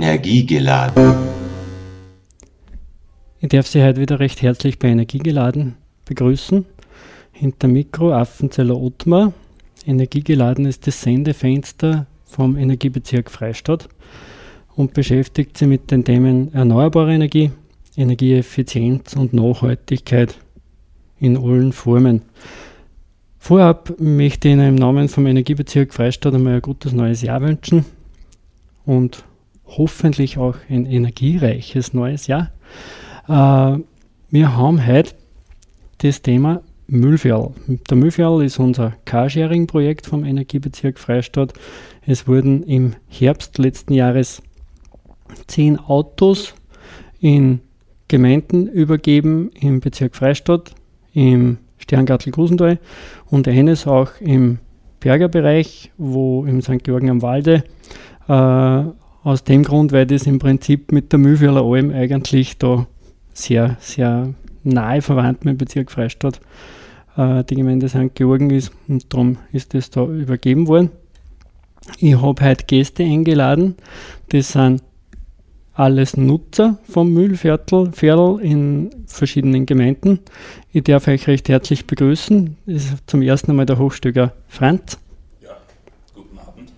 Energiegeladen. Ich darf Sie heute wieder recht herzlich bei Energiegeladen begrüßen. Hinter Mikro Affenzeller Ottmar. Energiegeladen ist das Sendefenster vom Energiebezirk Freistadt und beschäftigt sich mit den Themen erneuerbare Energie, Energieeffizienz und Nachhaltigkeit in allen Formen. Vorab möchte ich Ihnen im Namen vom Energiebezirk Freistadt einmal ein gutes neues Jahr wünschen und hoffentlich auch ein energiereiches neues Jahr. Äh, wir haben heute das Thema Müllfjall. Der Müllfjall ist unser Carsharing-Projekt vom Energiebezirk Freistadt. Es wurden im Herbst letzten Jahres zehn Autos in Gemeinden übergeben im Bezirk Freistadt, im Sterngartel Grusental und eines auch im Bergerbereich, wo im St. Georgen am Walde. Äh, aus dem Grund, weil das im Prinzip mit der Mühlvierler Alm eigentlich da sehr, sehr nahe verwandt mit dem Bezirk Freistadt äh, die Gemeinde St. Georgen ist und darum ist das da übergeben worden. Ich habe heute Gäste eingeladen, das sind alles Nutzer vom Mühlviertel Viertel in verschiedenen Gemeinden. Ich darf euch recht herzlich begrüßen. Das ist zum ersten Mal der Hochstöger Franz. Ja, guten Abend.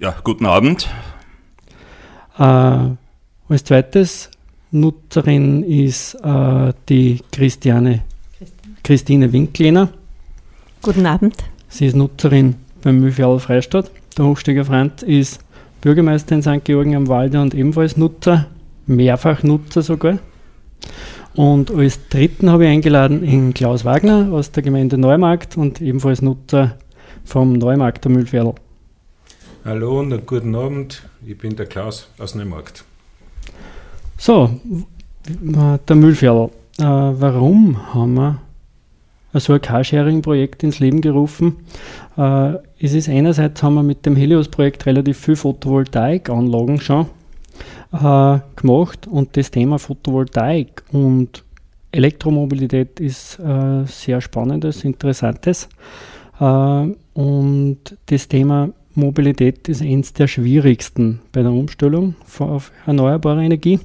Ja, guten Abend. Äh, als zweites Nutzerin ist äh, die Christiane Christine Winklener. Guten Abend. Sie ist Nutzerin beim Mühlviertel Freistadt. Der Hochsteiger Franz ist Bürgermeister in St. Georgen am Walde und ebenfalls Nutzer, mehrfach Nutzer sogar. Und als dritten habe ich eingeladen in Klaus Wagner aus der Gemeinde Neumarkt und ebenfalls Nutzer vom Neumarkt der Mühlviertel. Hallo und guten Abend, ich bin der Klaus aus Neumarkt. So, der Müllviertel. Äh, warum haben wir so ein Carsharing-Projekt ins Leben gerufen. Äh, es ist einerseits haben wir mit dem Helios-Projekt relativ viel Photovoltaikanlagen schon äh, gemacht und das Thema Photovoltaik und Elektromobilität ist äh, sehr spannendes, interessantes. Äh, und das Thema Mobilität ist eines der schwierigsten bei der Umstellung auf erneuerbare Energie.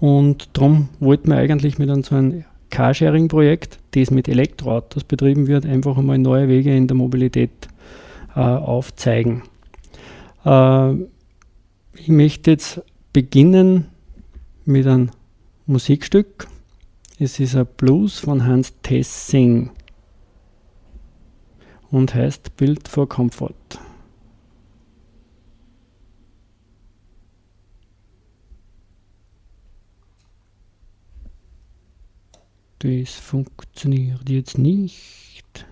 Und darum wollten wir eigentlich mit so einem Carsharing-Projekt, das mit Elektroautos betrieben wird, einfach einmal neue Wege in der Mobilität äh, aufzeigen. Äh, ich möchte jetzt beginnen mit einem Musikstück. Es ist ein Blues von Hans Tessing und heißt Build for Comfort. Das funktioniert jetzt nicht.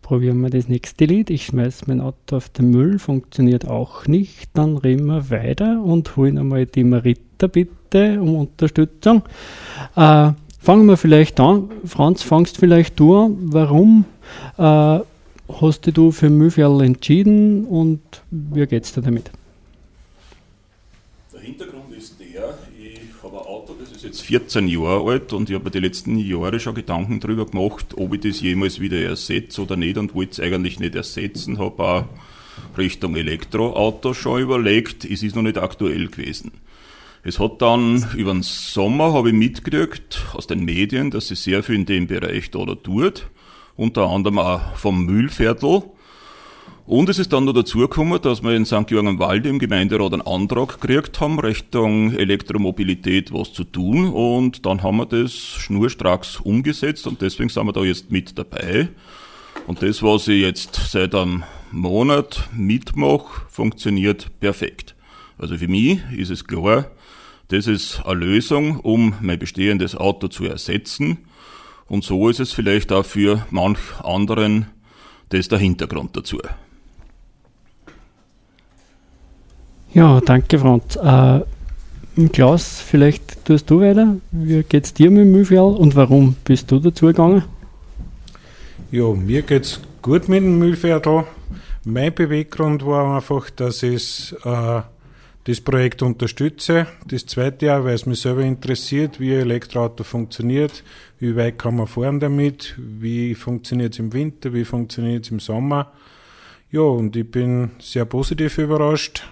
Probieren wir das nächste Lied. Ich schmeiße mein Auto auf den Müll, funktioniert auch nicht. Dann reden wir weiter und holen einmal die Marita bitte um Unterstützung. Äh, fangen wir vielleicht an. Franz, fangst vielleicht du an. Warum äh, hast du für Müllfjall entschieden und wie geht es dir damit? Der Hintergrund ist der, ich habe ein Auto, das ist jetzt 14 Jahre alt und ich habe die letzten Jahre schon Gedanken darüber gemacht, ob ich das jemals wieder ersetze oder nicht und wollte es eigentlich nicht ersetzen, habe auch Richtung Elektroauto schon überlegt, es ist noch nicht aktuell gewesen. Es hat dann über den Sommer habe ich mitgekriegt aus den Medien, dass sie sehr viel in dem Bereich da, da tut, unter anderem auch vom Mühlviertel und es ist dann noch dazu gekommen, dass wir in St. Georgen am Walde im Gemeinderat einen Antrag gekriegt haben, Richtung Elektromobilität was zu tun. Und dann haben wir das schnurstracks umgesetzt und deswegen sind wir da jetzt mit dabei. Und das, was ich jetzt seit einem Monat mitmache, funktioniert perfekt. Also für mich ist es klar, das ist eine Lösung, um mein bestehendes Auto zu ersetzen. Und so ist es vielleicht auch für manch anderen das der Hintergrund dazu. Ja, danke Franz. Äh, Klaus, vielleicht tust du weiter. Wie geht es dir mit dem Mühlviertel und warum bist du dazu gegangen? Ja, mir geht es gut mit dem Mühlviertel. Mein Beweggrund war einfach, dass ich äh, das Projekt unterstütze. Das zweite Jahr, weil es mich selber interessiert, wie ein Elektroauto funktioniert, wie weit kann man fahren damit, wie funktioniert es im Winter, wie funktioniert es im Sommer. Ja, und ich bin sehr positiv überrascht.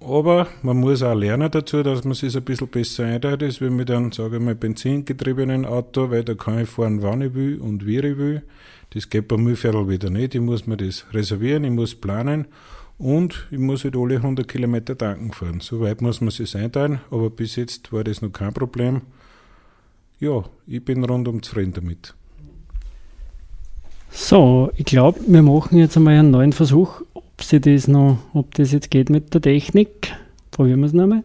Aber man muss auch lernen dazu, dass man sich ein bisschen besser einteilt, als wenn mit einem, sage ich mal, benzingetriebenen Auto, weil da kann ich fahren, wann ich will und wie ich will. Das geht beim Müllviertel wieder nicht. Ich muss mir das reservieren, ich muss planen und ich muss halt alle 100 Kilometer tanken fahren. So weit muss man sich einteilen, aber bis jetzt war das noch kein Problem. Ja, ich bin rundum zufrieden damit. So, ich glaube, wir machen jetzt einmal einen neuen Versuch, ob sie das noch, ob das jetzt geht mit der Technik. Probieren wir es nochmal.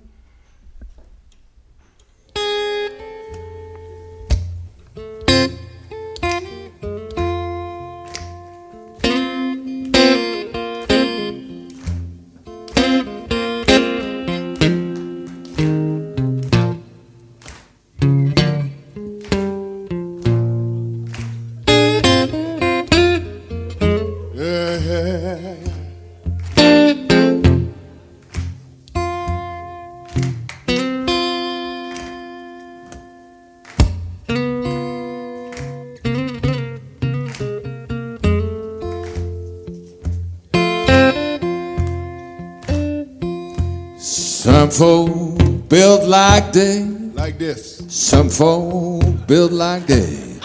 They, Like this. some folk build like they.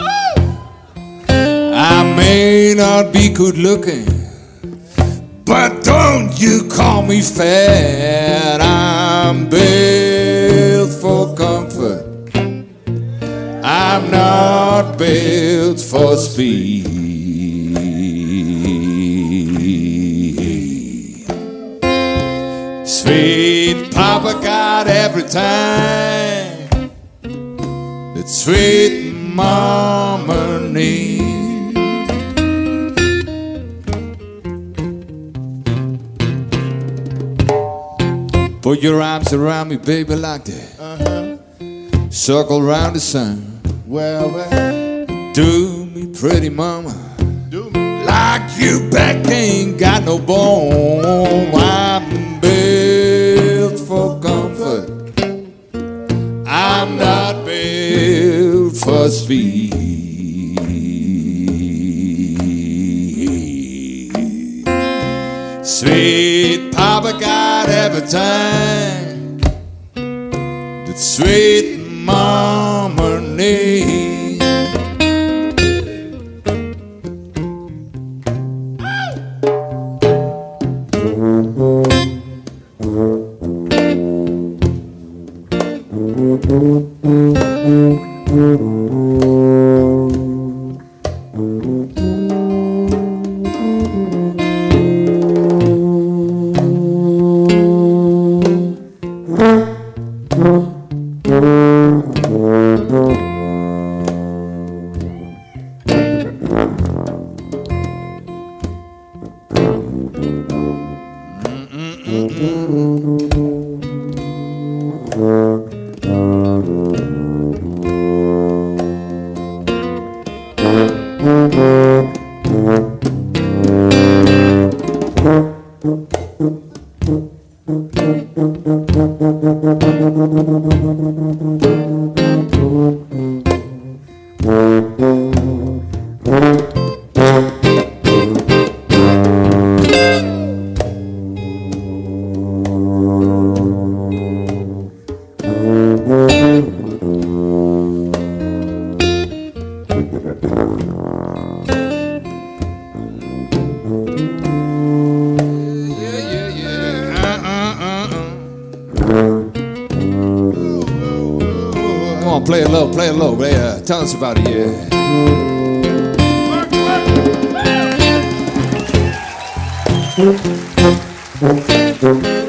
I may not be good looking, but don't you call me fat. I'm built for comfort. I'm not built for speed. Papa got every time that sweet Mama needs. Put your arms around me, baby, like that. Uh-huh. Circle around the sun. Well, well, Do me pretty, mama. do me. Like you back ain't got no bone. I'm for speed. Sweet Papa got every time that sweet Música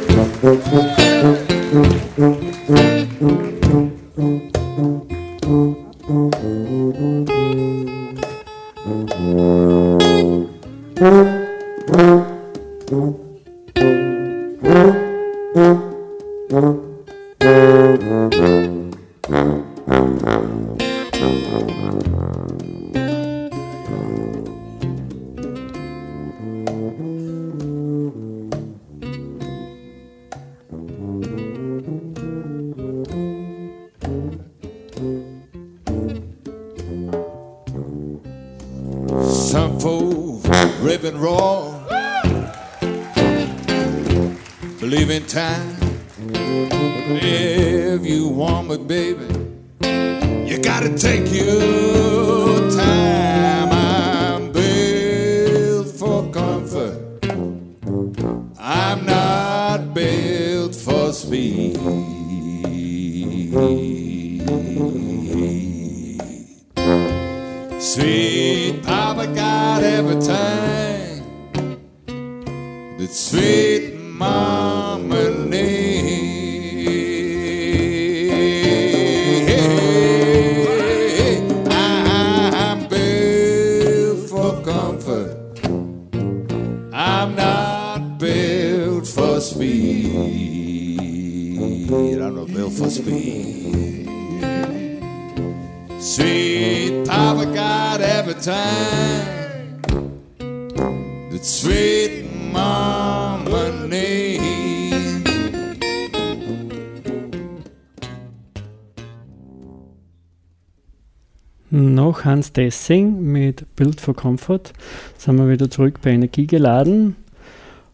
Noch Hans Dessing mit Build for Comfort sind wir wieder zurück bei Energie geladen.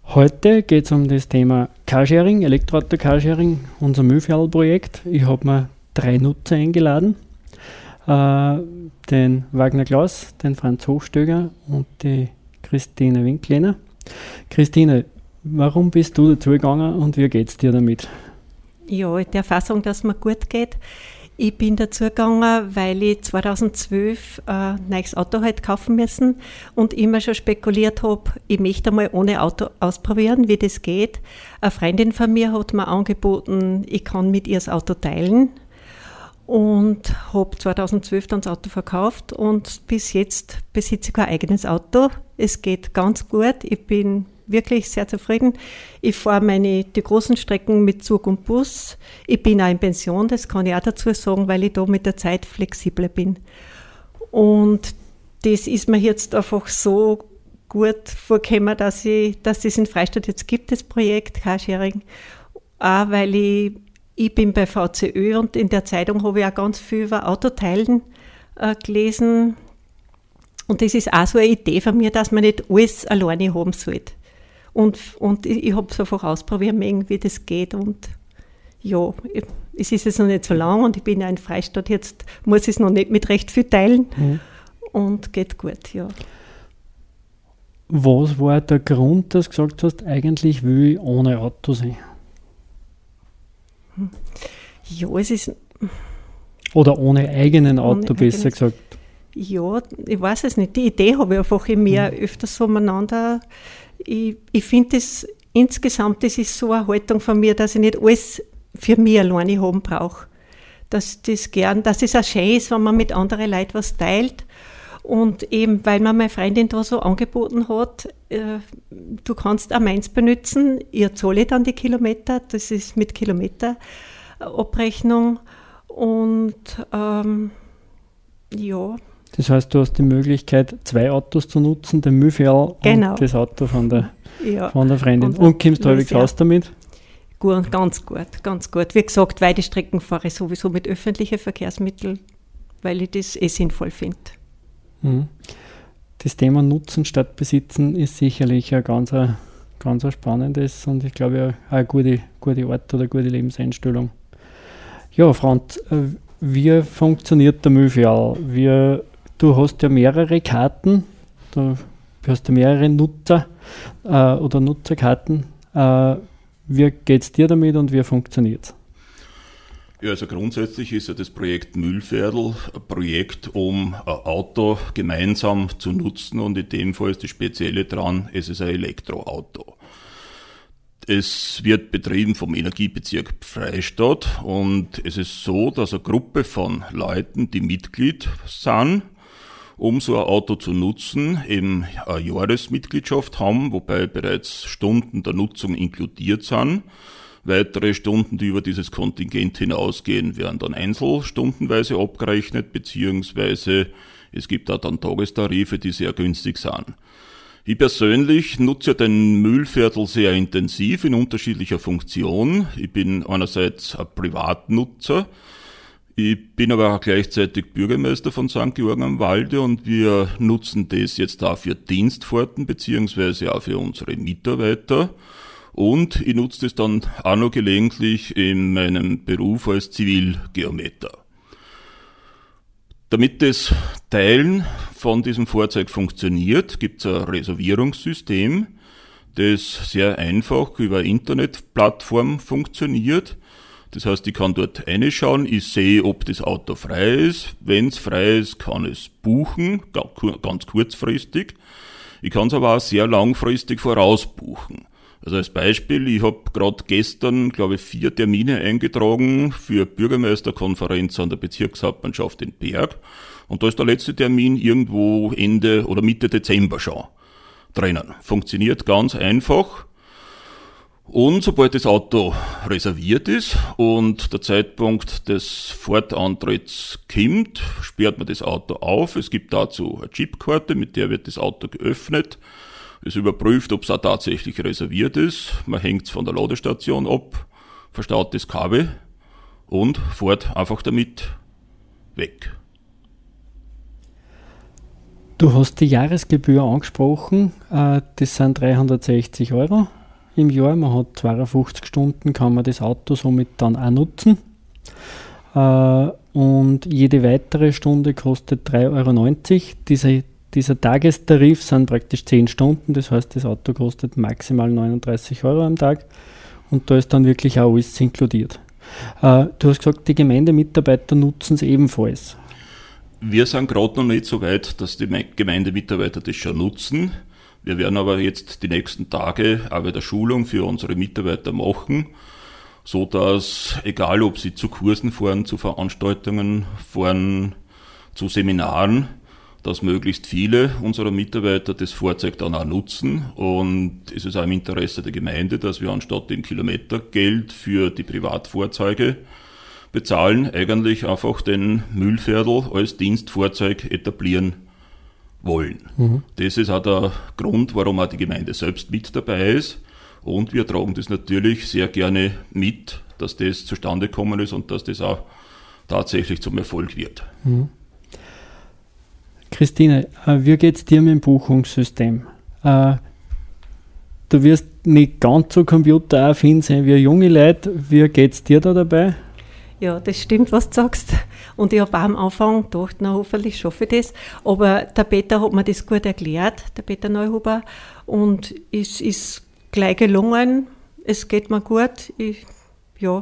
Heute geht es um das Thema Carsharing, Elektroauto-Carsharing, unser Müllfjall-Projekt. Ich habe mir drei Nutzer eingeladen. Äh, den Wagner Klaus, den Franz Hochstöger und die Christine Winklener. Christine, warum bist du dazu gegangen und wie geht es dir damit? Ja, der Fassung, dass mir gut geht. Ich bin dazu gegangen, weil ich 2012 äh, ein neues Auto halt kaufen müssen und immer schon spekuliert habe, ich möchte mal ohne Auto ausprobieren, wie das geht. Eine Freundin von mir hat mir angeboten, ich kann mit ihr das Auto teilen und habe 2012 dann das Auto verkauft und bis jetzt besitze ich kein eigenes Auto. Es geht ganz gut. Ich bin wirklich sehr zufrieden. Ich fahre meine die großen Strecken mit Zug und Bus. Ich bin auch in Pension, das kann ich auch dazu sagen, weil ich da mit der Zeit flexibler bin. Und das ist mir jetzt einfach so gut vorgekommen, dass, ich, dass das in Freistadt jetzt gibt, das Projekt Carsharing. Auch weil ich, ich bin bei VCÖ und in der Zeitung habe ich auch ganz viel über Autoteilen äh, gelesen. Und das ist auch so eine Idee von mir, dass man nicht alles alleine haben sollte. Und, und ich, ich habe es einfach ausprobieren mögen, wie das geht. Und ja, es ist jetzt noch nicht so lang und ich bin ja in Freistadt, jetzt muss ich es noch nicht mit recht viel teilen. Mhm. Und geht gut, ja. Was war der Grund, dass du gesagt hast, eigentlich will ich ohne Auto sein? Ja, es ist, Oder ohne eigenen Auto, Ohne besser eigenes- gesagt. Ja, ich weiß es nicht. Die Idee habe ich einfach in mir öfters so umeinander. Ich, ich finde das insgesamt, das ist so eine Haltung von mir, dass ich nicht alles für mich alleine haben brauche. Dass das gern, dass es auch schön ist, wenn man mit anderen Leuten was teilt. Und eben, weil mir meine Freundin da so angeboten hat, äh, du kannst auch meins benutzen, ihr zahle dann die Kilometer, das ist mit Kilometerabrechnung. Und ähm, ja, Das heißt, du hast die Möglichkeit, zwei Autos zu nutzen, den Müllfjall Genau. und das Auto von der, ja. von der Freundin. Und- Und, kommst halbwegs raus damit? Gut, ganz gut, ganz gut. Wie gesagt, weite Strecken fahre ich sowieso mit öffentlichen Verkehrsmitteln, weil ich das eh sinnvoll finde. Mhm. Das Thema Nutzen statt Besitzen ist sicherlich ein ganz, ein, ganz ein spannendes und ich glaube auch eine gute, gute Art oder gute Lebenseinstellung. Ja, Franz, äh, wie funktioniert der Müllfjall? Wie, du hast ja mehrere Karten, du hast ja mehrere Nutzer äh, oder Nutzerkarten. Äh, wie geht es dir damit und wie funktioniert es? Ja, also grundsätzlich ist ja das Projekt Müllviertel ein Projekt, um ein Auto gemeinsam zu nutzen und in dem Fall ist das Spezielle dran, es ist ein Elektroauto. Es wird betrieben vom Energiebezirk Freistadt und es ist so, dass eine Gruppe von Leuten, die Mitglied sind, um so ein Auto zu nutzen, eben eine Jahresmitgliedschaft haben, wobei bereits Stunden der Nutzung inkludiert sind. Weitere Stunden, die über dieses Kontingent hinausgehen, werden dann einzelstundenweise abgerechnet, beziehungsweise es gibt auch dann Tagestarife, die sehr günstig sind. Ich persönlich nutze den Müllviertel sehr intensiv in unterschiedlicher Funktion. Ich bin einerseits ein Privatnutzer, ich bin aber auch gleichzeitig Bürgermeister von St. Georgen am Walde und wir nutzen das jetzt auch für Dienstfahrten beziehungsweise auch für unsere Mitarbeiter. Und ich nutze das dann auch noch gelegentlich in meinem Beruf als Zivilgeometer. Damit das Teilen von diesem Fahrzeug funktioniert, gibt es ein Reservierungssystem, das sehr einfach über Internetplattform funktioniert. Das heißt, ich kann dort reinschauen, ich sehe, ob das Auto frei ist. Wenn es frei ist, kann es buchen, ganz kurzfristig. Ich kann es aber auch sehr langfristig vorausbuchen. Also als Beispiel, ich habe gerade gestern, glaube ich, vier Termine eingetragen für Bürgermeisterkonferenz an der Bezirkshauptmannschaft in Berg. Und da ist der letzte Termin irgendwo Ende oder Mitte Dezember schon drinnen. Funktioniert ganz einfach. Und sobald das Auto reserviert ist und der Zeitpunkt des Fortantritts kommt, sperrt man das Auto auf. Es gibt dazu eine Chipkarte, mit der wird das Auto geöffnet. Es überprüft, ob es auch tatsächlich reserviert ist. Man hängt es von der Ladestation ab, verstaut das Kabel und fährt einfach damit weg. Du hast die Jahresgebühr angesprochen. Äh, das sind 360 Euro im Jahr. Man hat 52 Stunden, kann man das Auto somit dann auch nutzen. Äh, und jede weitere Stunde kostet 3,90 Euro. Diese dieser Tagestarif sind praktisch 10 Stunden, das heißt, das Auto kostet maximal 39 Euro am Tag und da ist dann wirklich auch alles inkludiert. Äh, du hast gesagt, die Gemeindemitarbeiter nutzen es ebenfalls. Wir sind gerade noch nicht so weit, dass die Gemeindemitarbeiter das schon nutzen. Wir werden aber jetzt die nächsten Tage auch wieder Schulung für unsere Mitarbeiter machen, so dass egal ob sie zu Kursen fahren, zu Veranstaltungen fahren, zu Seminaren, dass möglichst viele unserer Mitarbeiter das Fahrzeug dann auch nutzen. Und es ist auch im Interesse der Gemeinde, dass wir anstatt dem Kilometergeld für die Privatfahrzeuge bezahlen, eigentlich einfach den Müllviertel als Dienstfahrzeug etablieren wollen. Mhm. Das ist auch der Grund, warum auch die Gemeinde selbst mit dabei ist. Und wir tragen das natürlich sehr gerne mit, dass das zustande gekommen ist und dass das auch tatsächlich zum Erfolg wird. Mhm. Christine, äh, wie geht es dir mit dem Buchungssystem? Äh, du wirst nicht ganz so computeraffin sein wie junge Leute. Wie geht es dir da dabei? Ja, das stimmt, was du sagst. Und ich habe am Anfang gedacht, na hoffentlich schaffe ich das. Aber der Peter hat mir das gut erklärt, der Peter Neuhuber. Und es ist gleich gelungen. Es geht mir gut. Ich, ja,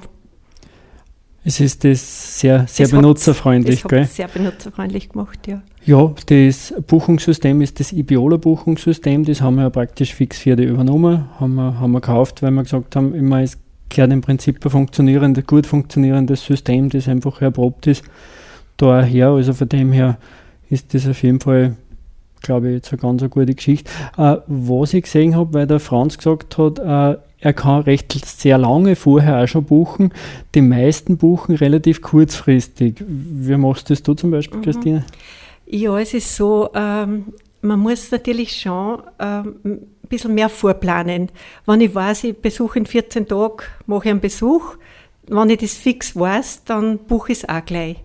es ist das sehr, sehr das benutzerfreundlich, das sehr benutzerfreundlich gemacht, ja. Ja, das Buchungssystem ist das Ibiola-Buchungssystem, das haben wir ja praktisch fix für die übernommen, haben wir, haben wir gekauft, weil wir gesagt haben, immer es gehört im Prinzip ein funktionierendes, gut funktionierendes System, das einfach erprobt ist, daher, also von dem her ist das auf jeden Fall, glaube ich, jetzt eine ganz eine gute Geschichte. Äh, was ich gesehen habe, weil der Franz gesagt hat, äh, er kann recht sehr lange vorher auch schon buchen. Die meisten buchen relativ kurzfristig. Wie machst das du zum Beispiel, mhm. Christine? Ja, es ist so, ähm, man muss natürlich schon ähm, ein bisschen mehr vorplanen. Wenn ich weiß, ich besuche in 14 Tagen, mache ich einen Besuch. Wenn ich das fix weiß, dann buche ich es auch gleich.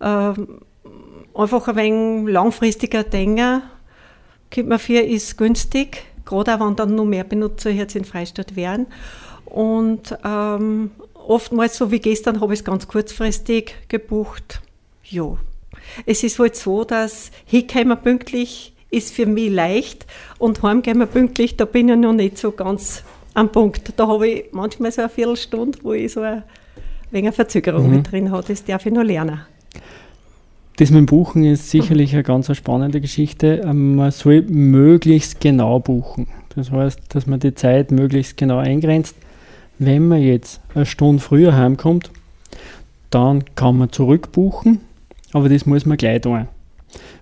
Ähm, einfach ein wenig langfristiger denken, kommt man für, ist günstig gerade auch wenn dann noch mehr Benutzer jetzt in Freistadt wären. Und ähm, oftmals, so wie gestern, habe ich es ganz kurzfristig gebucht. Ja. Es ist halt so, dass hinkommen pünktlich ist für mich leicht und heimgehen pünktlich, da bin ich noch nicht so ganz am Punkt. Da habe ich manchmal so eine Viertelstunde, wo ich so ein wenig eine Verzögerung mhm. mit drin habe. Das darf ich noch lernen. Das mit dem Buchen ist sicherlich eine ganz spannende Geschichte. Ähm, man soll möglichst genau buchen. Das heißt, dass man die Zeit möglichst genau eingrenzt. Wenn man jetzt eine Stunde früher heimkommt, dann kann man zurückbuchen, aber das muss man gleich tun.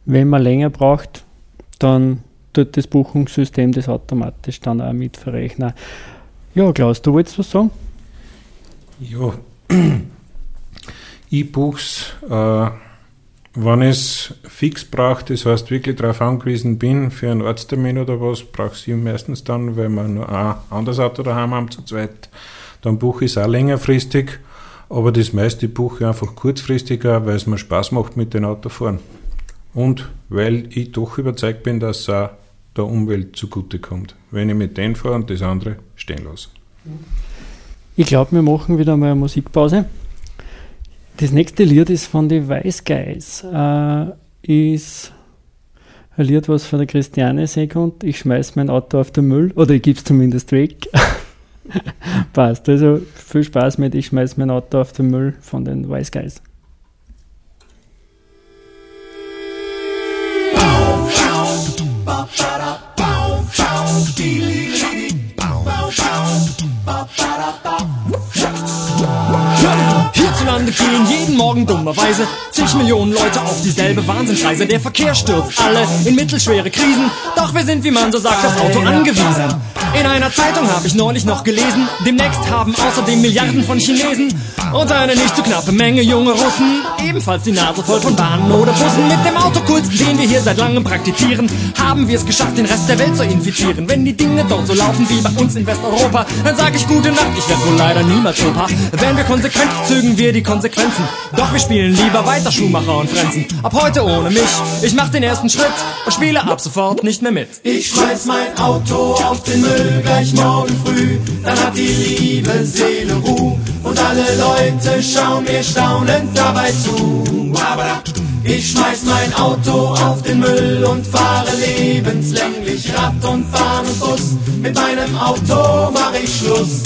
Wenn man länger braucht, dann tut das Buchungssystem das automatisch dann auch mitverrechnen. Ja, Klaus, du wolltest was sagen? Ja, ich buche es äh, wenn es fix brauche, das heißt wirklich darauf angewiesen bin, für einen Arzttermin oder was, brauche ich meistens dann, weil wir nur ein anderes Auto daheim haben zu zweit, dann buche ich es auch längerfristig. Aber das meiste buche ich einfach kurzfristiger, weil es mir Spaß macht mit dem Autofahren. Und weil ich doch überzeugt bin, dass es auch der Umwelt zugutekommt, wenn ich mit denen fahre und das andere stehen lasse. Ich glaube, wir machen wieder mal eine Musikpause. Das nächste Lied ist von den Guys. Äh, ist ein Lied, was von der Christiane und ich schmeiß mein Auto auf den Müll oder ich gebe es zumindest weg. Passt. Also viel Spaß mit Ich schmeiß mein Auto auf den Müll von den Wise Gehen jeden Morgen dummerweise zig Millionen Leute auf dieselbe Wahnsinnsreise. Der Verkehr stürzt alle in mittelschwere Krisen, doch wir sind, wie man so sagt, das Auto angewiesen. In einer Zeitung habe ich neulich noch gelesen, demnächst haben außerdem Milliarden von Chinesen und eine nicht zu knappe Menge junge Russen ebenfalls die Nase voll von Bahnen oder Bussen. Mit dem Autokult, den wir hier seit langem praktizieren, haben wir es geschafft, den Rest der Welt zu infizieren. Wenn die Dinge dort so laufen wie bei uns in Westeuropa, dann sage ich gute Nacht, ich werde wohl leider niemals Opa. Wenn wir konsequent, zögen wir die Konsequenzen. Doch wir spielen lieber weiter Schuhmacher und Frenzen. Ab heute ohne mich, ich mach den ersten Schritt und spiele ab sofort nicht mehr mit. Ich schmeiß mein Auto auf den Müll gleich morgen früh, dann hat die liebe Seele Ruhe und alle Leute schauen mir staunend dabei zu. Ich schmeiß mein Auto auf den Müll und fahre lebenslänglich Rad und Bahn und Bus. Mit meinem Auto mach ich Schluss.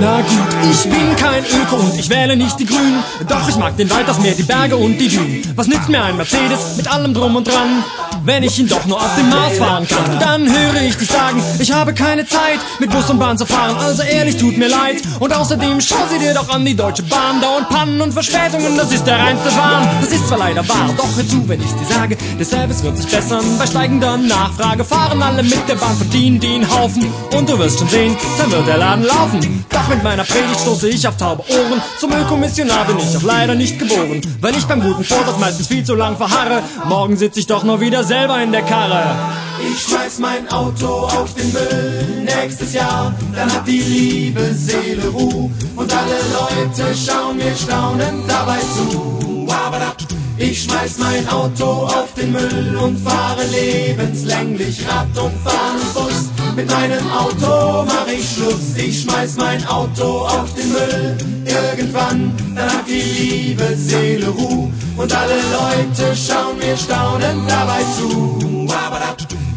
Na gut, ich bin kein Öko und ich wähle nicht die Grünen. Doch ich mag den Wald, das Meer, die Berge und die Dünen. Was nützt mir ein Mercedes mit allem drum und dran, wenn ich ihn doch nur auf dem Mars fahren kann? Dann höre ich dich sagen, ich habe keine Zeit, mit Bus und Bahn zu fahren. Also ehrlich, tut mir leid. Und außerdem schau sie dir doch an, die Deutsche Bahn. Dauernd Pannen und Verspätungen, das ist der reinste Wahn. Das ist zwar leider wahr, doch hör zu, wenn ich dir sage, der Service wird sich bessern. Bei steigender Nachfrage fahren alle mit der Bahn, verdienen den Haufen. Und du wirst schon sehen, dann wird der Laden laufen. Doch mit meiner Predigt stoße ich auf taube Ohren. Zum Ökomissionar bin ich auch leider nicht geboren. Weil ich beim guten Vorsatz meistens viel zu lang verharre. Morgen sitze ich doch nur wieder selber in der Karre. Ich schmeiß mein Auto auf den Müll nächstes Jahr, dann hat die liebe Seele Ruhe und alle Leute schauen mir staunend dabei zu. Ich schmeiß mein Auto auf den Müll und fahre lebenslänglich Rad und fahre Bus. Mit meinem Auto mach ich Schluss. Ich schmeiß mein Auto auf den Müll. Irgendwann, dann hat die liebe Seele Ruhe und alle Leute schauen mir staunend dabei zu.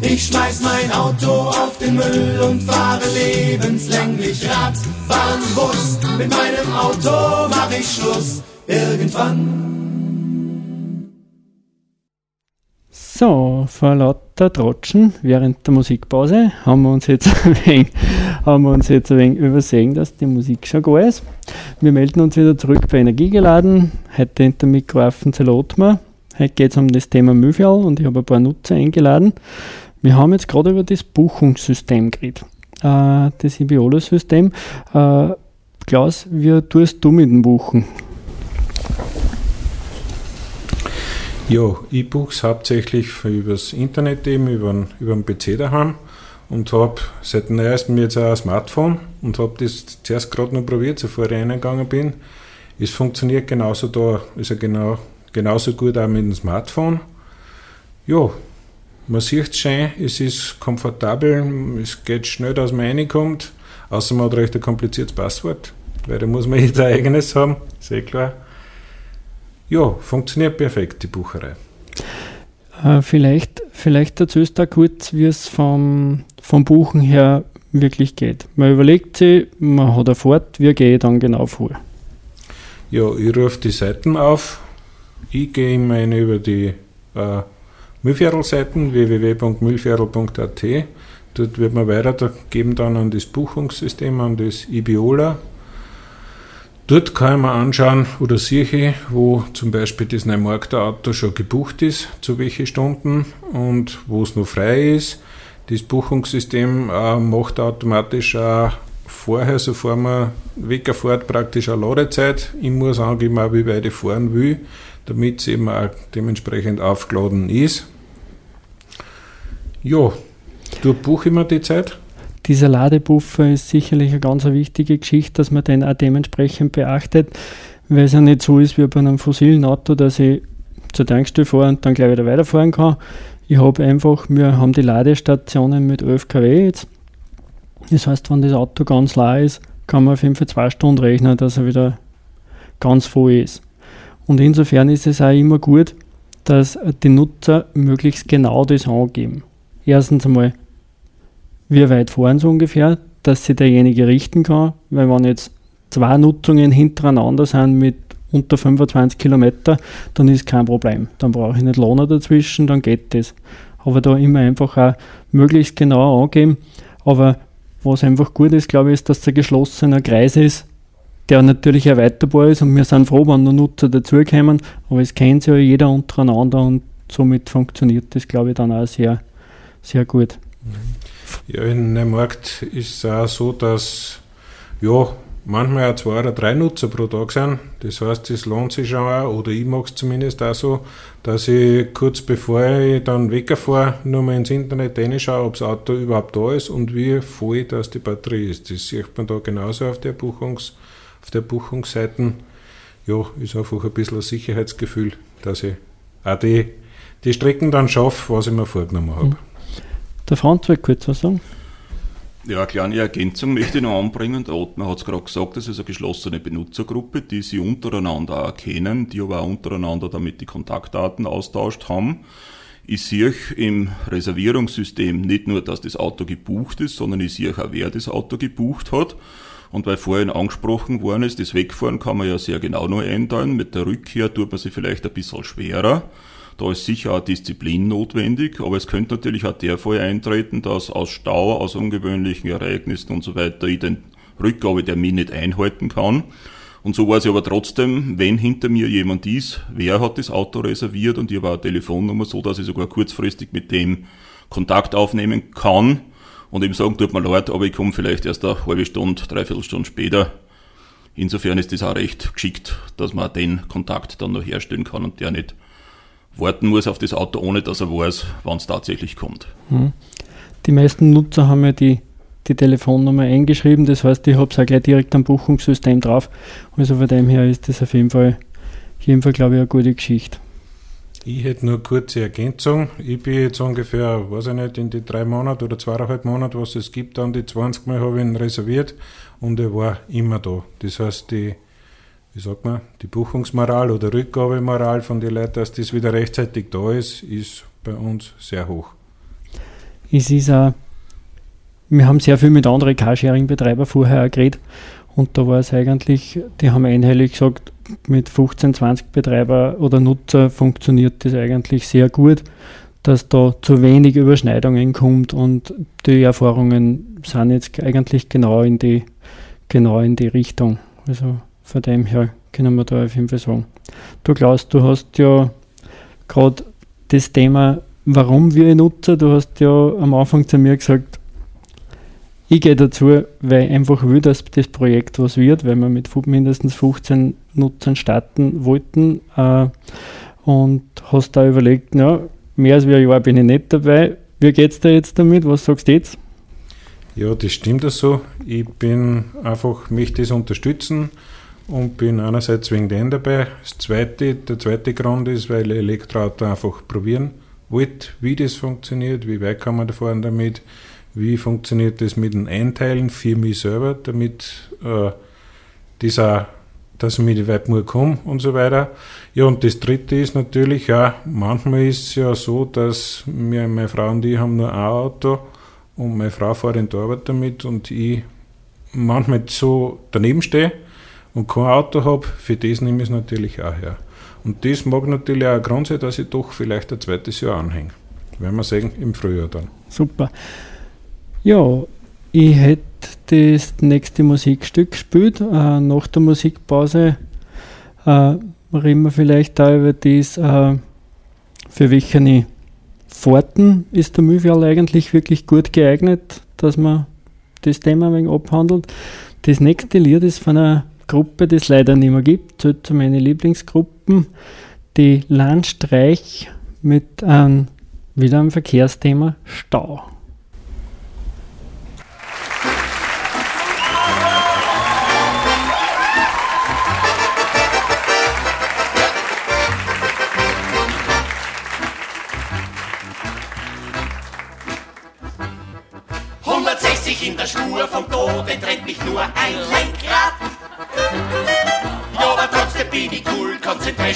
Ich schmeiß mein Auto auf den Müll und fahre lebenslänglich Rad, Bahn, Bus. Mit meinem Auto mach ich Schluss. Irgendwann. So, vor lauter Trotschen während der Musikpause haben wir uns jetzt ein wenig, haben wir uns jetzt ein wenig übersehen, dass die Musik schon gut ist. Wir melden uns wieder zurück bei Energiegeladen. Heute hinter dem Mikro Affenzell Ottmar. Heute geht es um das Thema Mühlfjall und ich habe ein paar Nutzer eingeladen. Wir haben jetzt gerade über das Buchungssystem geredet. Äh, das Ibiolo-System. Äh, Klaus, wie tust du mit dem Buchen? Ja, es hauptsächlich übers Internet eben, über, den PC daheim und habe seit neuestem jetzt auch ein Smartphone und habe das zuerst gerade noch probiert, bevor ich reingegangen bin. Es funktioniert genauso da, ist ja genau, genauso gut auch mit dem Smartphone. Ja, man sieht es schön, es ist komfortabel, es geht schnell, dass man reinkommt, außer man hat recht ein kompliziertes Passwort, weil da muss man jetzt ein eigenes haben, ist eh klar. Ja, funktioniert perfekt, die Bucherei. Äh, vielleicht, vielleicht erzählst du da kurz, wie es vom, vom Buchen her wirklich geht. Man überlegt sich, man hat eine Fahrt, wie gehe ich dann genau vor? Ja, ich rufe die Seiten auf. Ich gehe immer eine über die äh, Müllviertel-Seiten www.müllviertel.at. Dort wird man weitergeben dann an das Buchungssystem, an das Ibiola. Dort kann ich mir anschauen oder sehe ich, wo zum Beispiel das Neumarkter Auto schon gebucht ist, zu welchen Stunden und wo es noch frei ist. Das Buchungssystem äh, macht automatisch auch vorher, sofort man wegfährt, praktisch eine Ladezeit. Ich muss angeben, auch wie weit ich fahren will, damit es eben auch dementsprechend aufgeladen ist. Ja, du buche immer die Zeit. Dieser Ladebuffer ist sicherlich eine ganz wichtige Geschichte, dass man den auch dementsprechend beachtet, weil es ja nicht so ist wie bei einem fossilen Auto, dass ich zur Tankstelle fahre und dann gleich wieder weiterfahren kann. Ich habe einfach, wir haben die Ladestationen mit 11 kW jetzt. Das heißt, wenn das Auto ganz leer ist, kann man auf jeden Fall zwei Stunden rechnen, dass er wieder ganz voll ist. Und insofern ist es auch immer gut, dass die Nutzer möglichst genau das angeben. Erstens einmal, wie weit fahren sie ungefähr, dass sich derjenige richten kann, weil wenn jetzt zwei Nutzungen hintereinander sind mit unter 25 Kilometer, dann ist kein Problem. Dann brauche ich nicht Lohner dazwischen, dann geht das. Aber da immer einfach auch möglichst genau angeben. Aber was einfach gut ist, glaube ich, ist, dass es ein geschlossener Kreis ist, der natürlich erweiterbar ist und wir sind froh, wenn noch Nutzer dazukommen, aber es kennt sich ja jeder untereinander und somit funktioniert das, glaube ich, dann auch sehr, sehr gut. Ja, in dem Markt ist es auch so, dass ja, manchmal auch zwei oder drei Nutzer pro Tag sind. Das heißt, es lohnt sich schon auch, oder ich mache es zumindest auch so, dass ich kurz bevor ich dann wegfahre, nur mal ins Internet reinschaue, ob das Auto überhaupt da ist und wie voll das die Batterie ist. Das sieht man da genauso auf der, Buchungs, auf der Buchungsseite. Ja, ist einfach ein bisschen ein Sicherheitsgefühl, dass ich auch die, die Strecken dann schaffe, was ich mir vorgenommen habe. Der Franz will kurz was sagen. Ja, eine kleine Ergänzung möchte ich noch anbringen. Der Ottmar hat es gerade gesagt, das ist eine geschlossene Benutzergruppe, die sie untereinander auch kennen, die aber auch untereinander damit die Kontaktdaten austauscht haben. Ich sehe im Reservierungssystem nicht nur, dass das Auto gebucht ist, sondern ich sehe auch, wer das Auto gebucht hat. Und weil vorhin angesprochen worden ist, das Wegfahren kann man ja sehr genau noch einteilen. Mit der Rückkehr tut man sich vielleicht ein bisschen schwerer. Da ist sicher auch Disziplin notwendig, aber es könnte natürlich auch der Fall eintreten, dass aus Stau, aus ungewöhnlichen Ereignissen und so weiter ich den Rückgabetermin nicht einhalten kann. Und so weiß ich aber trotzdem, wenn hinter mir jemand ist, wer hat das Auto reserviert und ich habe auch eine Telefonnummer, so dass ich sogar kurzfristig mit dem Kontakt aufnehmen kann und ihm sagen, tut mir leid, aber ich komme vielleicht erst eine halbe Stunde, dreiviertel Stunde später. Insofern ist das auch recht geschickt, dass man den Kontakt dann noch herstellen kann und der nicht warten muss auf das Auto, ohne dass er weiß, wann es tatsächlich kommt. Hm. Die meisten Nutzer haben ja die, die Telefonnummer eingeschrieben, das heißt, ich habe es auch gleich direkt am Buchungssystem drauf. Also von dem her ist das auf jeden Fall, jeden Fall glaube ich, eine gute Geschichte. Ich hätte nur eine kurze Ergänzung. Ich bin jetzt ungefähr, weiß ich nicht, in die drei Monate oder zweieinhalb Monate, was es gibt, dann die 20 Mal habe ich ihn reserviert und er war immer da. Das heißt, die wie sagt man, die Buchungsmoral oder Rückgabemoral von den Leuten, dass das wieder rechtzeitig da ist, ist bei uns sehr hoch. Es ist auch, wir haben sehr viel mit anderen Carsharing-Betreibern vorher auch geredet und da war es eigentlich, die haben einhellig gesagt, mit 15, 20 Betreiber oder Nutzer funktioniert das eigentlich sehr gut, dass da zu wenig Überschneidungen kommt und die Erfahrungen sind jetzt eigentlich genau in die, genau in die Richtung. Also von dem her können wir da auf jeden Fall sagen. Du Klaus, du hast ja gerade das Thema, warum wir nutzen, du hast ja am Anfang zu mir gesagt, ich gehe dazu, weil ich einfach will, dass das Projekt was wird, weil wir mit mindestens 15 Nutzern starten wollten. Äh, und hast da überlegt, ja, mehr als ein Jahr bin ich nicht dabei. Wie geht es dir jetzt damit? Was sagst du jetzt? Ja, das stimmt so. Ich bin einfach, mich das unterstützen und bin einerseits wegen dem dabei. Das zweite, der zweite Grund ist, weil Elektroauto einfach probieren wollte, wie das funktioniert, wie weit kann man da fahren damit, wie funktioniert das mit dem Einteilen für mich selber, damit äh, das dass ich mit weit muss kommen und so weiter. Ja, und das dritte ist natürlich ja, manchmal ist es ja so, dass mir, meine Frau und ich haben nur ein Auto und meine Frau fährt in die Arbeit damit und ich manchmal so daneben stehe und kein Auto habe, für das nehme ich es natürlich auch her. Und das mag natürlich auch ein Grund sein, dass ich doch vielleicht ein zweites Jahr anhänge. Werden wir sehen im Frühjahr dann. Super. Ja, ich hätte das nächste Musikstück gespielt. Äh, nach der Musikpause äh, reden wir vielleicht da über das, äh, für welche Fahrten ist der Mühlfjall eigentlich wirklich gut geeignet, dass man das Thema ein wenig abhandelt. Das nächste Lied ist von einer Gruppe, die es leider nicht mehr gibt, zählt zu meinen Lieblingsgruppen, die Landstreich mit einem, wieder einem Verkehrsthema Stau.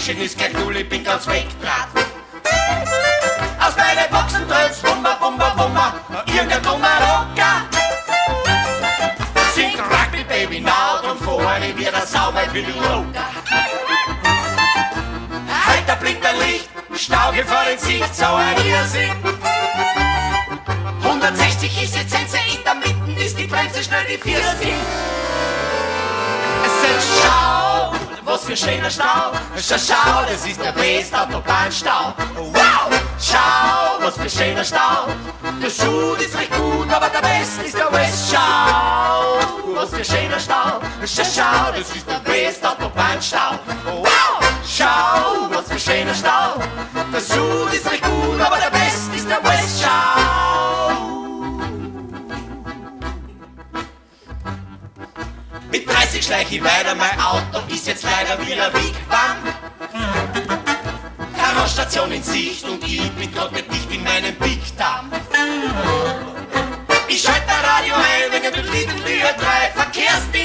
Concentration ist gleich null, ich schöner Stau. Schau, schau, das ist der beste Autobahnstau. Wow, schau, was für schöner Stau. Der Schuh ist recht gut, aber der Best ist der West. Schau, was für schöner Stau. Schau, schau, das ist der beste Autobahnstau. Wow, schau, was für schöner Stau. Schleich ich weiter, mein Auto ist jetzt leider wieder Wegwand. Terrorstation in Sicht und ich bin grad nicht dicht in meinem Big Dump. Ich schalte Radio ein wegen dem Lidl 3 Verkehrsdienst.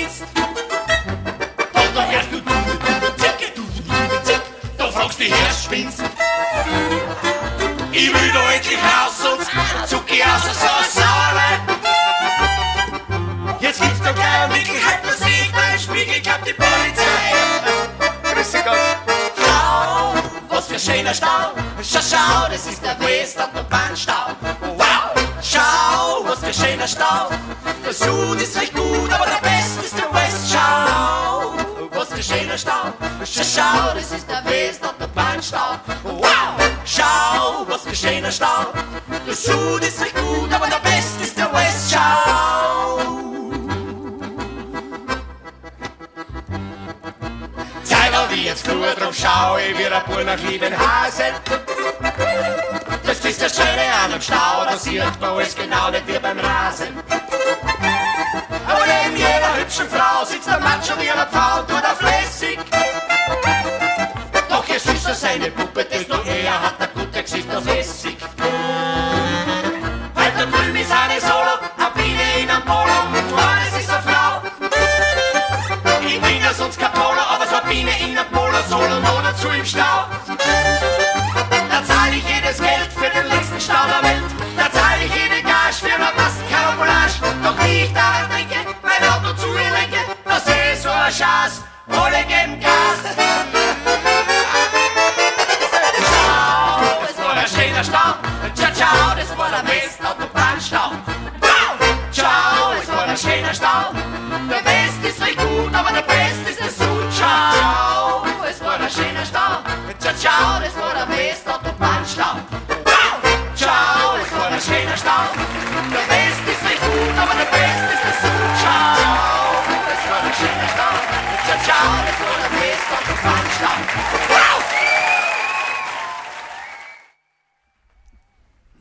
Schau, das ist der West Autobahnstau. Wow, schau, was für schöner Stau. Der Süd ist recht gut, aber der Best ist der West. Schau. Zeit war wie jetzt nur, drum schau ich wie ein Bub nach lieben Hasen. Das ist das Schöne an dem Stau, da sieht man alles genau nicht wie beim Rasen. Aber neben jeder hübschen Frau sitzt der Mann schon wie ein Pfau, tut er flässig. China.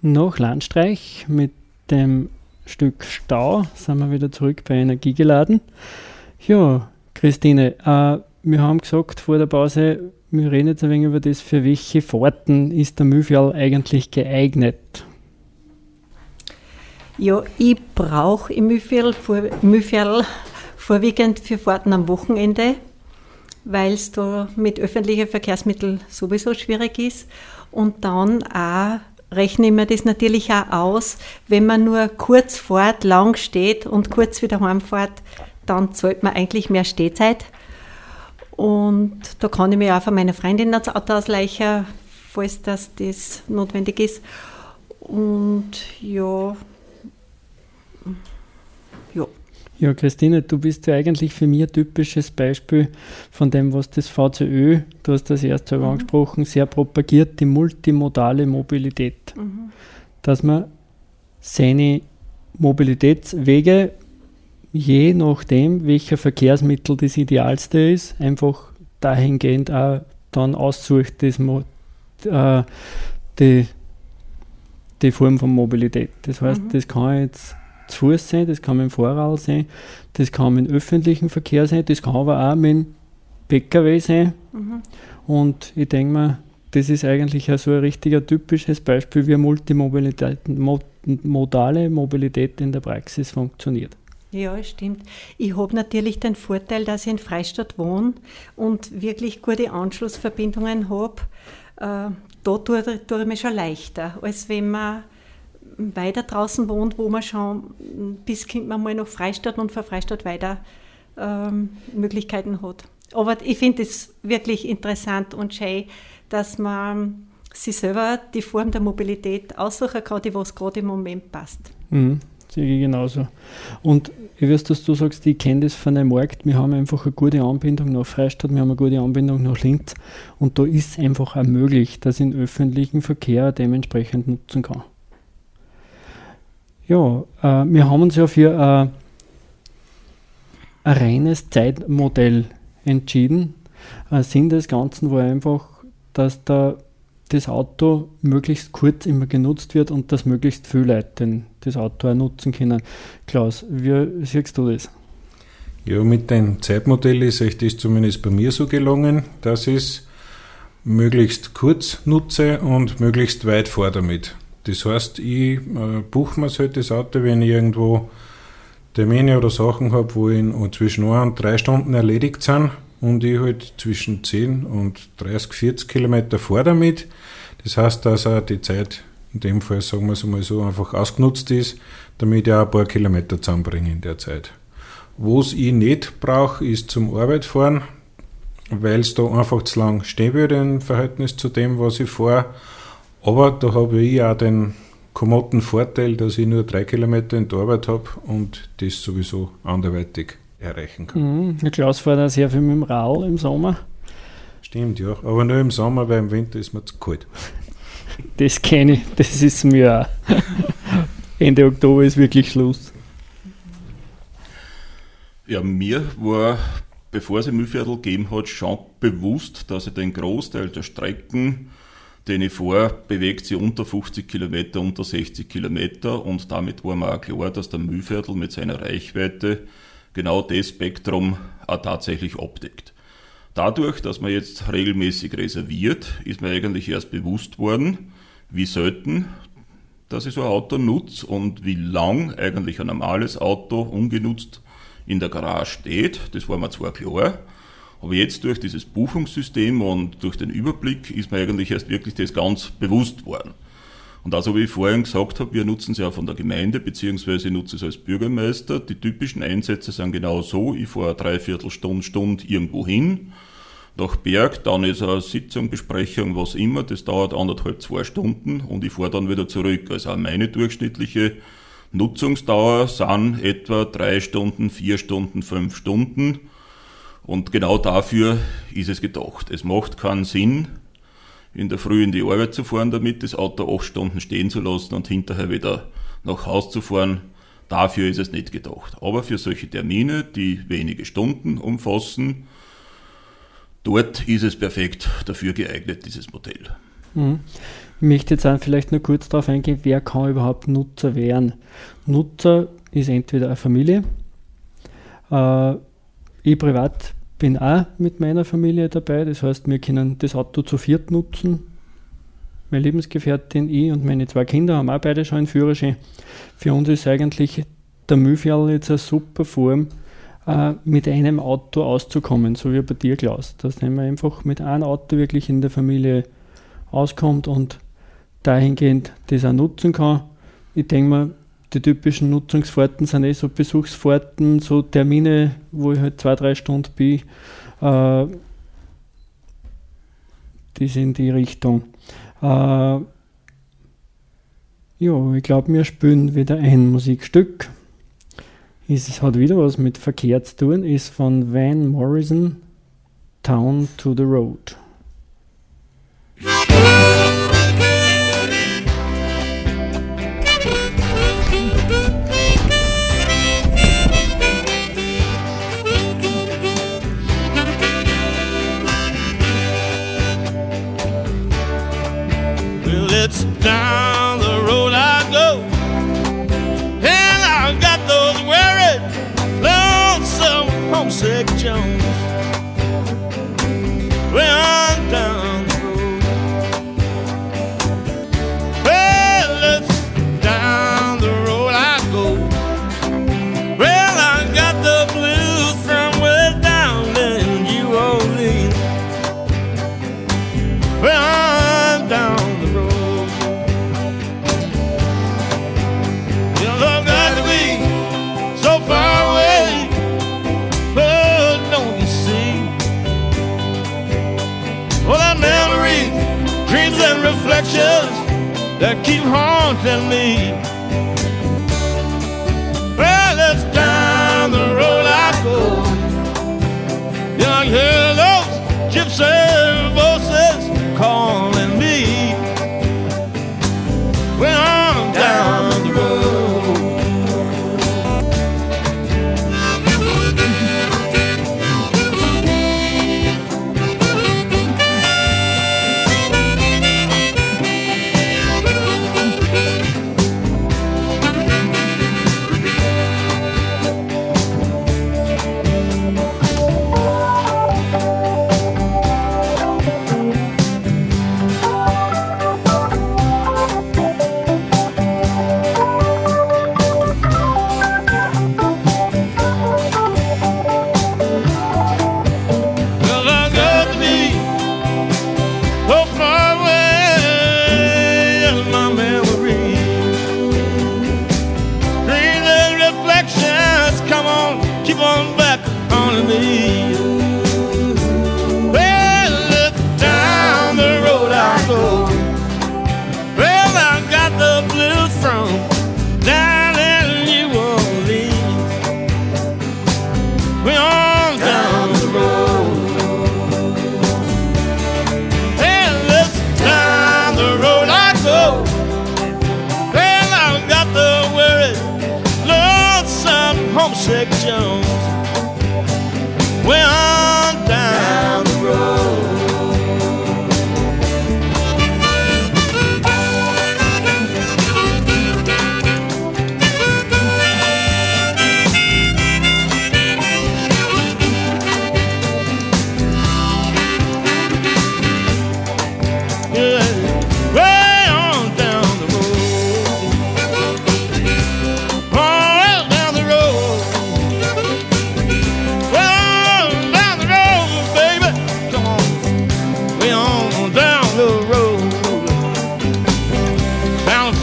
Nach Landstreich mit dem Stück Stau sind wir wieder zurück bei Energie geladen. Ja, Christine, äh, wir haben gesagt vor der Pause, wir reden jetzt ein wenig über das, für welche Fahrten ist der Mühlfjall eigentlich geeignet. Ja, ich brauche im Mühlviertel, vor, Mühlviertel vorwiegend für Fahrten am Wochenende, weil es da mit öffentlichen Verkehrsmitteln sowieso schwierig ist. Und dann auch rechne ich mir das natürlich auch aus, wenn man nur kurz fährt, lang steht und kurz wieder heimfährt, dann zahlt man eigentlich mehr Stehzeit. Und da kann ich mir auch von meiner Freundin das Auto ausleichen, falls das, das notwendig ist. Und ja. Ja, Christine, du bist ja eigentlich für mich ein typisches Beispiel von dem, was das VCÖ, du hast das erst selber angesprochen, sehr propagiert, die multimodale Mobilität. Dass man seine Mobilitätswege, je nachdem, welcher Verkehrsmittel das idealste ist, einfach dahingehend auch dann aussucht, das Mo äh, die, die Form von Mobilität. Das heißt, das kann jetzt zu Fuß sein, das kann mit dem Fahrrad sein, das kann mit öffentlichen Verkehr sein, das kann aber auch mit dem PKW sein. Und ich denke mir, das ist eigentlich auch so ein richtiger typisches Beispiel, wie Multimobilität, mo- modale Mobilität in der Praxis funktioniert. Ja, stimmt. Ich habe natürlich den Vorteil, dass ich in Freistadt wohne und wirklich gute Anschlussverbindungen habe. Äh, da tue, tue ich mir schon leichter, als wenn man weiter draußen wohnt, wo man schon bis kommt man mal nach Freistadt und von Freistadt weiter ähm, Möglichkeiten hat. Aber ich finde es wirklich interessant und schön, dass man sich selber die Form der Mobilität aussuchen kann, die was gerade im Moment passt. Mhm, sehe ich genauso. Und ich weiß, dass du sagst, ich kenne das von einem Markt, wir haben einfach eine gute Anbindung nach Freistadt, wir haben eine gute Anbindung nach Linz und da ist es einfach auch möglich, dass ich den öffentlichen Verkehr dementsprechend nutzen kann. Ja, äh, wir haben uns ja für äh, ein reines Zeitmodell entschieden. Äh, Sinn des Ganzen war einfach, dass da das Auto möglichst kurz immer genutzt wird und dass möglichst viele Leute das Auto auch nutzen können. Klaus, wie siehst du das? Ja, mit dem Zeitmodell ist euch das zumindest bei mir so gelungen, dass ich es möglichst kurz nutze und möglichst weit fahre damit. Das heißt, ich äh, buche mir halt das Auto, wenn ich irgendwo Termine oder Sachen habe, wo ich zwischen 1 und 3 Stunden erledigt sind und ich halt zwischen 10 und 30, 40 Kilometer fahre damit. Das heißt, dass auch die Zeit in dem Fall, sagen wir es mal so, einfach ausgenutzt ist, damit ich auch ein paar Kilometer zusammenbringe in der Zeit. Was ich nicht brauche, ist zum Arbeit fahren, weil es da einfach zu lang stehen würde im Verhältnis zu dem, was ich fahre. Aber da habe ich auch den kommoden Vorteil, dass ich nur drei Kilometer in der Arbeit habe und das sowieso anderweitig erreichen kann. Mhm, Klaus fährt auch sehr viel mit dem Radl im Sommer. Stimmt, ja. Aber nur im Sommer, weil im Winter ist mir zu kalt. Das kenne ich, das ist mir auch. Ende Oktober ist wirklich Schluss. Ja, mir war, bevor es ein Müllviertel gegeben hat, schon bewusst, dass ich den Großteil der Strecken, den ich fahre, bewegt sich unter 50 Kilometer, unter 60 Kilometer und damit war mir auch klar, dass der Müllviertel mit seiner Reichweite genau das Spektrum auch tatsächlich abdeckt. Dadurch, dass man jetzt regelmäßig reserviert, ist mir eigentlich erst bewusst worden, wie selten dass ich so ein Auto nutze und wie lang eigentlich ein normales Auto ungenutzt in der Garage steht. Das war mir zwar klar, aber jetzt durch dieses Buchungssystem und durch den Überblick ist mir eigentlich erst wirklich das ganz bewusst worden. Und also wie ich vorhin gesagt habe, wir nutzen es ja von der Gemeinde, beziehungsweise ich nutze es als Bürgermeister. Die typischen Einsätze sind genau so, ich fahre eine Dreiviertelstunde, Stunde irgendwo hin, nach Berg, dann ist eine Sitzung, Besprechung, was immer, das dauert anderthalb, zwei Stunden und ich fahre dann wieder zurück. Also auch meine durchschnittliche Nutzungsdauer sind etwa drei Stunden, vier Stunden, fünf Stunden. Und genau dafür ist es gedacht. Es macht keinen Sinn, in der Früh in die Arbeit zu fahren damit, das Auto acht Stunden stehen zu lassen und hinterher wieder nach Haus zu fahren. Dafür ist es nicht gedacht. Aber für solche Termine, die wenige Stunden umfassen, dort ist es perfekt dafür geeignet, dieses Modell. Mhm. Ich möchte jetzt vielleicht nur kurz darauf eingehen, wer kann überhaupt Nutzer werden. Nutzer ist entweder eine Familie, äh, ich privat bin auch mit meiner Familie dabei, das heißt, wir können das Auto zu viert nutzen. Meine Lebensgefährtin, ich und meine zwei Kinder haben auch beide schon einen Führerschein. Für uns ist eigentlich der Mühlviertel jetzt eine super Form, äh, mit einem Auto auszukommen, so wie bei dir, Klaus. Dass man einfach mit einem Auto wirklich in der Familie auskommt und dahingehend das auch nutzen kann. Ich denke mal, die typischen Nutzungsfahrten sind eh so Besuchsfahrten, so Termine, wo ich halt zwei, drei Stunden bin. Äh, die sind in die Richtung. Äh, ja, ich glaube, wir spielen wieder ein Musikstück. Es hat wieder was mit Verkehr zu tun, ist von Van Morrison, Town to the Road. than me.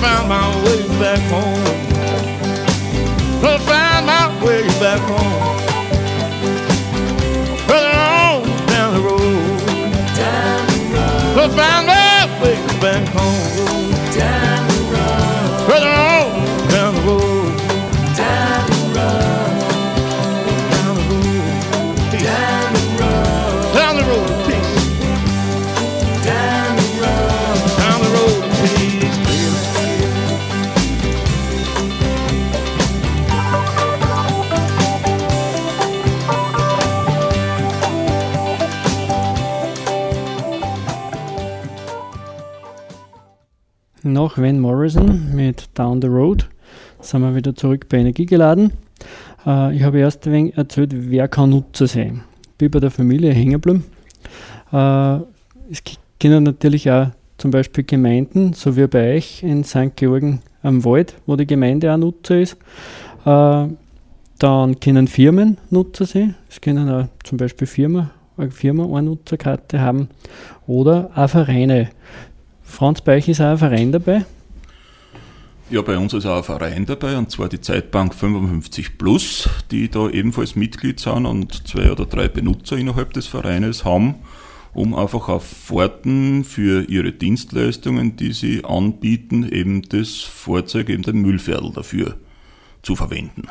Find my way back home. Gonna find my way back home. Further on down the road. Gonna find my way back home. Nach Van Morrison mit Down the Road sind wir wieder zurück bei Energie geladen. Äh, ich habe erst ein wenig erzählt, wer kann Nutzer sein. Bin bei der Familie geblieben. Äh, es können natürlich auch zum Beispiel Gemeinden, so wie bei euch in St. Georgen am Wald, wo die Gemeinde auch Nutzer ist. Äh, dann können Firmen Nutzer sein. Es können auch zum Beispiel Firma, eine Firma eine Nutzerkarte haben. Oder auch Vereine. Franz, bei euch ist auch ein Verein dabei. Ja, bei uns ist auch ein Verein dabei, und zwar die Zeitbank 55 Plus, die da ebenfalls Mitglied sind und zwei oder drei Benutzer innerhalb des Vereines haben, um einfach auf Fahrten für ihre Dienstleistungen, die sie anbieten, eben das Fahrzeug, eben den Müllviertel dafür zu verwenden.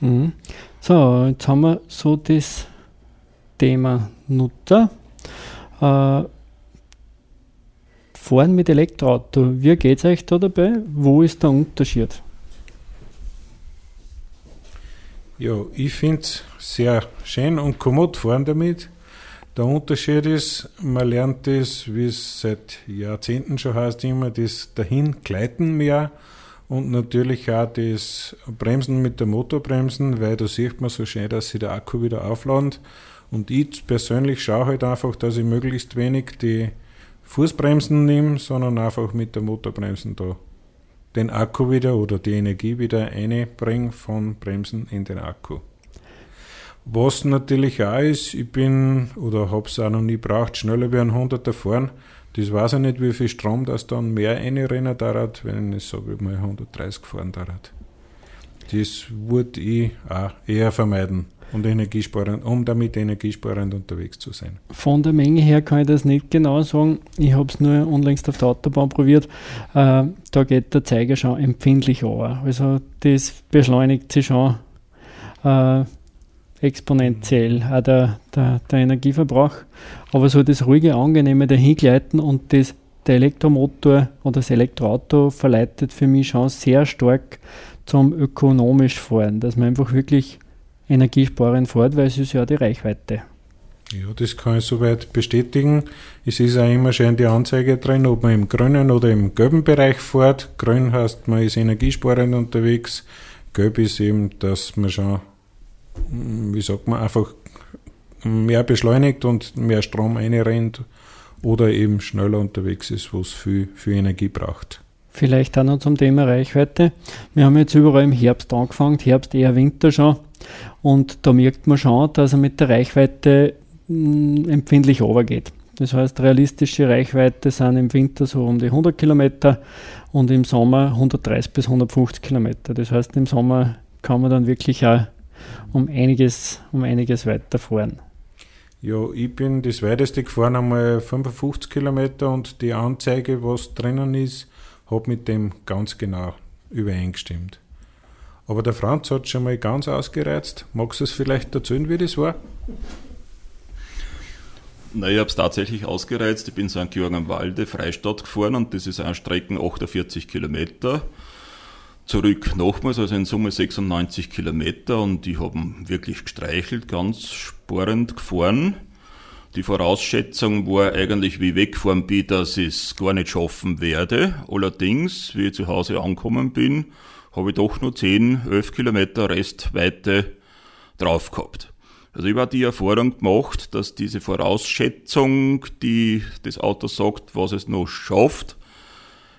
Mhm. So, jetzt haben wir so das Thema Nutzer. Äh, Fahren mit Elektroauto, wie geht es euch da dabei? Wo ist der Unterschied? Ja, ich finde es sehr schön und kommod fahren damit. Der Unterschied ist, man lernt das, wie es seit Jahrzehnten schon heißt, immer das dahin gleiten mehr und natürlich auch das Bremsen mit der Motorbremsen, weil da sieht man so schön, dass sich der Akku wieder aufladet. Und ich persönlich schaue halt einfach, dass ich möglichst wenig die Fußbremsen nehme, sondern einfach mit der Motorbremsen da den Akku wieder oder die Energie wieder einbringe von Bremsen in den Akku. Was natürlich auch ist, ich bin oder habe es auch noch nie braucht, schneller wie ein 100er fahren. Das weiß ich nicht, wie viel Strom das dann mehr reinrennen dauert, wenn ich sage, ich mal 130 fahren dauert. Das würde ich auch eher vermeiden. Und energiesparend, um damit energiesparend unterwegs zu sein. Von der Menge her kann ich das nicht genau sagen. Ich habe es nur unlängst auf der Autobahn probiert. Äh, da geht der Zeiger schon empfindlich an. Also das beschleunigt sich schon äh, exponentiell, auch der, der, der, Energieverbrauch. Aber so das ruhige, angenehme Dahingleiten und das, der Elektromotor oder das Elektroauto verleitet für mich schon sehr stark zum ökonomisch Fahren, dass man einfach wirklich energiesparend fährt, weil es ist ja die Reichweite. Ja, das kann ich soweit bestätigen. Es ist auch immer schön die Anzeige drin, ob man im grünen oder im gelben Bereich fährt. Grün heißt, man ist energiesparend unterwegs. Gelb ist eben, dass man schon, wie sagt man, einfach mehr beschleunigt und mehr Strom einrennt oder eben schneller unterwegs ist, wo es viel, viel Energie braucht. Vielleicht auch noch zum Thema Reichweite. Wir haben jetzt überall im Herbst angefangen, Herbst eher Winter schon. Und da merkt man schon, dass er mit der Reichweite mm, empfindlich overgeht. Das heißt, realistische Reichweite sind im Winter so um die 100 Kilometer und im Sommer 130 bis 150 Kilometer. Das heißt, im Sommer kann man dann wirklich auch um einiges, um einiges weiter fahren. Ja, ich bin das weiteste gefahren, einmal 55 Kilometer und die Anzeige, was drinnen ist, hat mit dem ganz genau übereingestimmt. Aber der Franz hat schon mal ganz ausgereizt. Magst du es vielleicht erzählen, wie das war? Na, ich habe es tatsächlich ausgereizt. Ich bin St. Georg am Walde, Freistadt gefahren und das ist eine Strecke 48 Kilometer. Zurück nochmals, also in Summe 96 Kilometer und ich habe wirklich gestreichelt, ganz sporend gefahren. Die Vorausschätzung war eigentlich, wie weggefahren bin, dass ich es gar nicht schaffen werde. Allerdings, wie ich zu Hause angekommen bin, habe ich doch nur 10, 11 Kilometer Restweite drauf gehabt. Also ich habe die Erfahrung gemacht, dass diese Vorausschätzung, die das Auto sagt, was es noch schafft,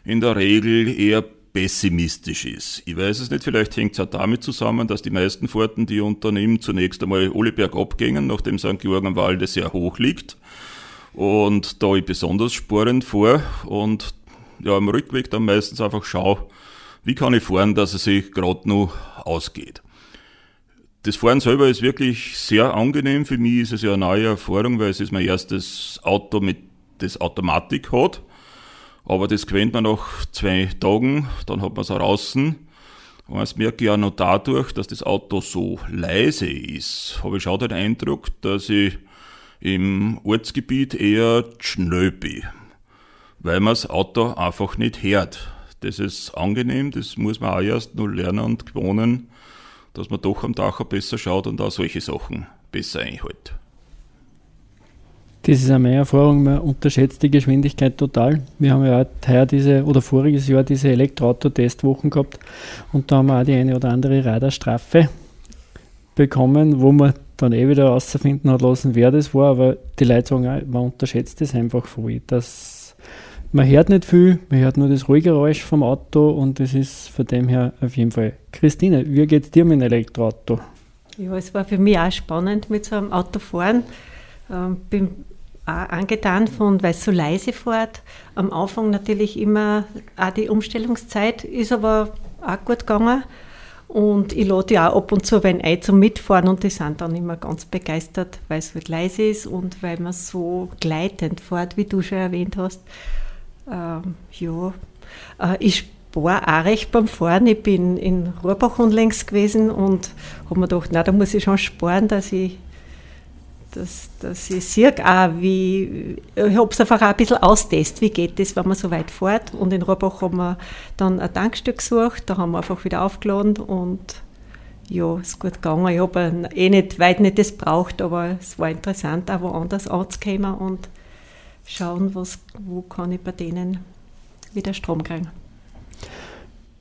in der Regel eher pessimistisch ist. Ich weiß es nicht, vielleicht hängt es auch damit zusammen, dass die meisten Fahrten, die ich unternehme, zunächst einmal alle bergab gingen, nachdem St. Georg am Walde sehr hoch liegt. Und da ich besonders sporend fahre und ja, am Rückweg dann meistens einfach schaue, wie kann ich fahren, dass es sich gerade noch ausgeht. Das Fahren selber ist wirklich sehr angenehm. Für mich ist es ja eine neue Erfahrung, weil es ist mein erstes Auto, mit das Automatik hat. Aber das gewöhnt man nach zwei Tagen, dann hat man es draußen. Und das merke ich auch noch dadurch, dass das Auto so leise ist, habe ich schon den Eindruck, dass ich im Ortsgebiet eher schnell bin, weil man das Auto einfach nicht hört. Das ist angenehm, das muss man auch erst nur lernen und gewohnen, dass man doch am Dach besser schaut und auch solche Sachen besser einhält. Das ist auch meine Erfahrung, man unterschätzt die Geschwindigkeit total. Wir haben ja heuer diese oder voriges Jahr diese Elektroauto-Testwochen gehabt und da haben wir auch die eine oder andere Radarstrafe bekommen, wo man dann eh wieder herausfinden hat lassen, wer das war, aber die Leute sagen auch, man unterschätzt das einfach voll, dass man hört nicht viel, man hört nur das ruhige Geräusch vom Auto und das ist von dem her auf jeden Fall. Christine, wie geht es dir mit dem Elektroauto? Ja, es war für mich auch spannend mit so einem Auto fahren. Ähm, bin auch angetan von, weil es so leise fährt. Am Anfang natürlich immer auch die Umstellungszeit, ist aber auch gut gegangen. Und ich lade ja auch ab und zu wenn ein zum Mitfahren und die sind dann immer ganz begeistert, weil es halt leise ist und weil man so gleitend fährt, wie du schon erwähnt hast. Ähm, ja, äh, ich war auch recht beim Fahren. Ich bin in Rohrbach unlängst gewesen und habe mir gedacht, na, da muss ich schon sparen, dass ich dass, dass ich sehe auch, wie, ich habe es einfach auch ein bisschen austestet, wie geht das, wenn man so weit fährt. Und in Rohrbach haben wir dann ein Tankstück gesucht, da haben wir einfach wieder aufgeladen und ja, ist gut gegangen. Ich habe eh nicht, weit nicht das braucht, aber es war interessant, auch woanders anzukommen und schauen, was, wo kann ich bei denen wieder Strom kriegen.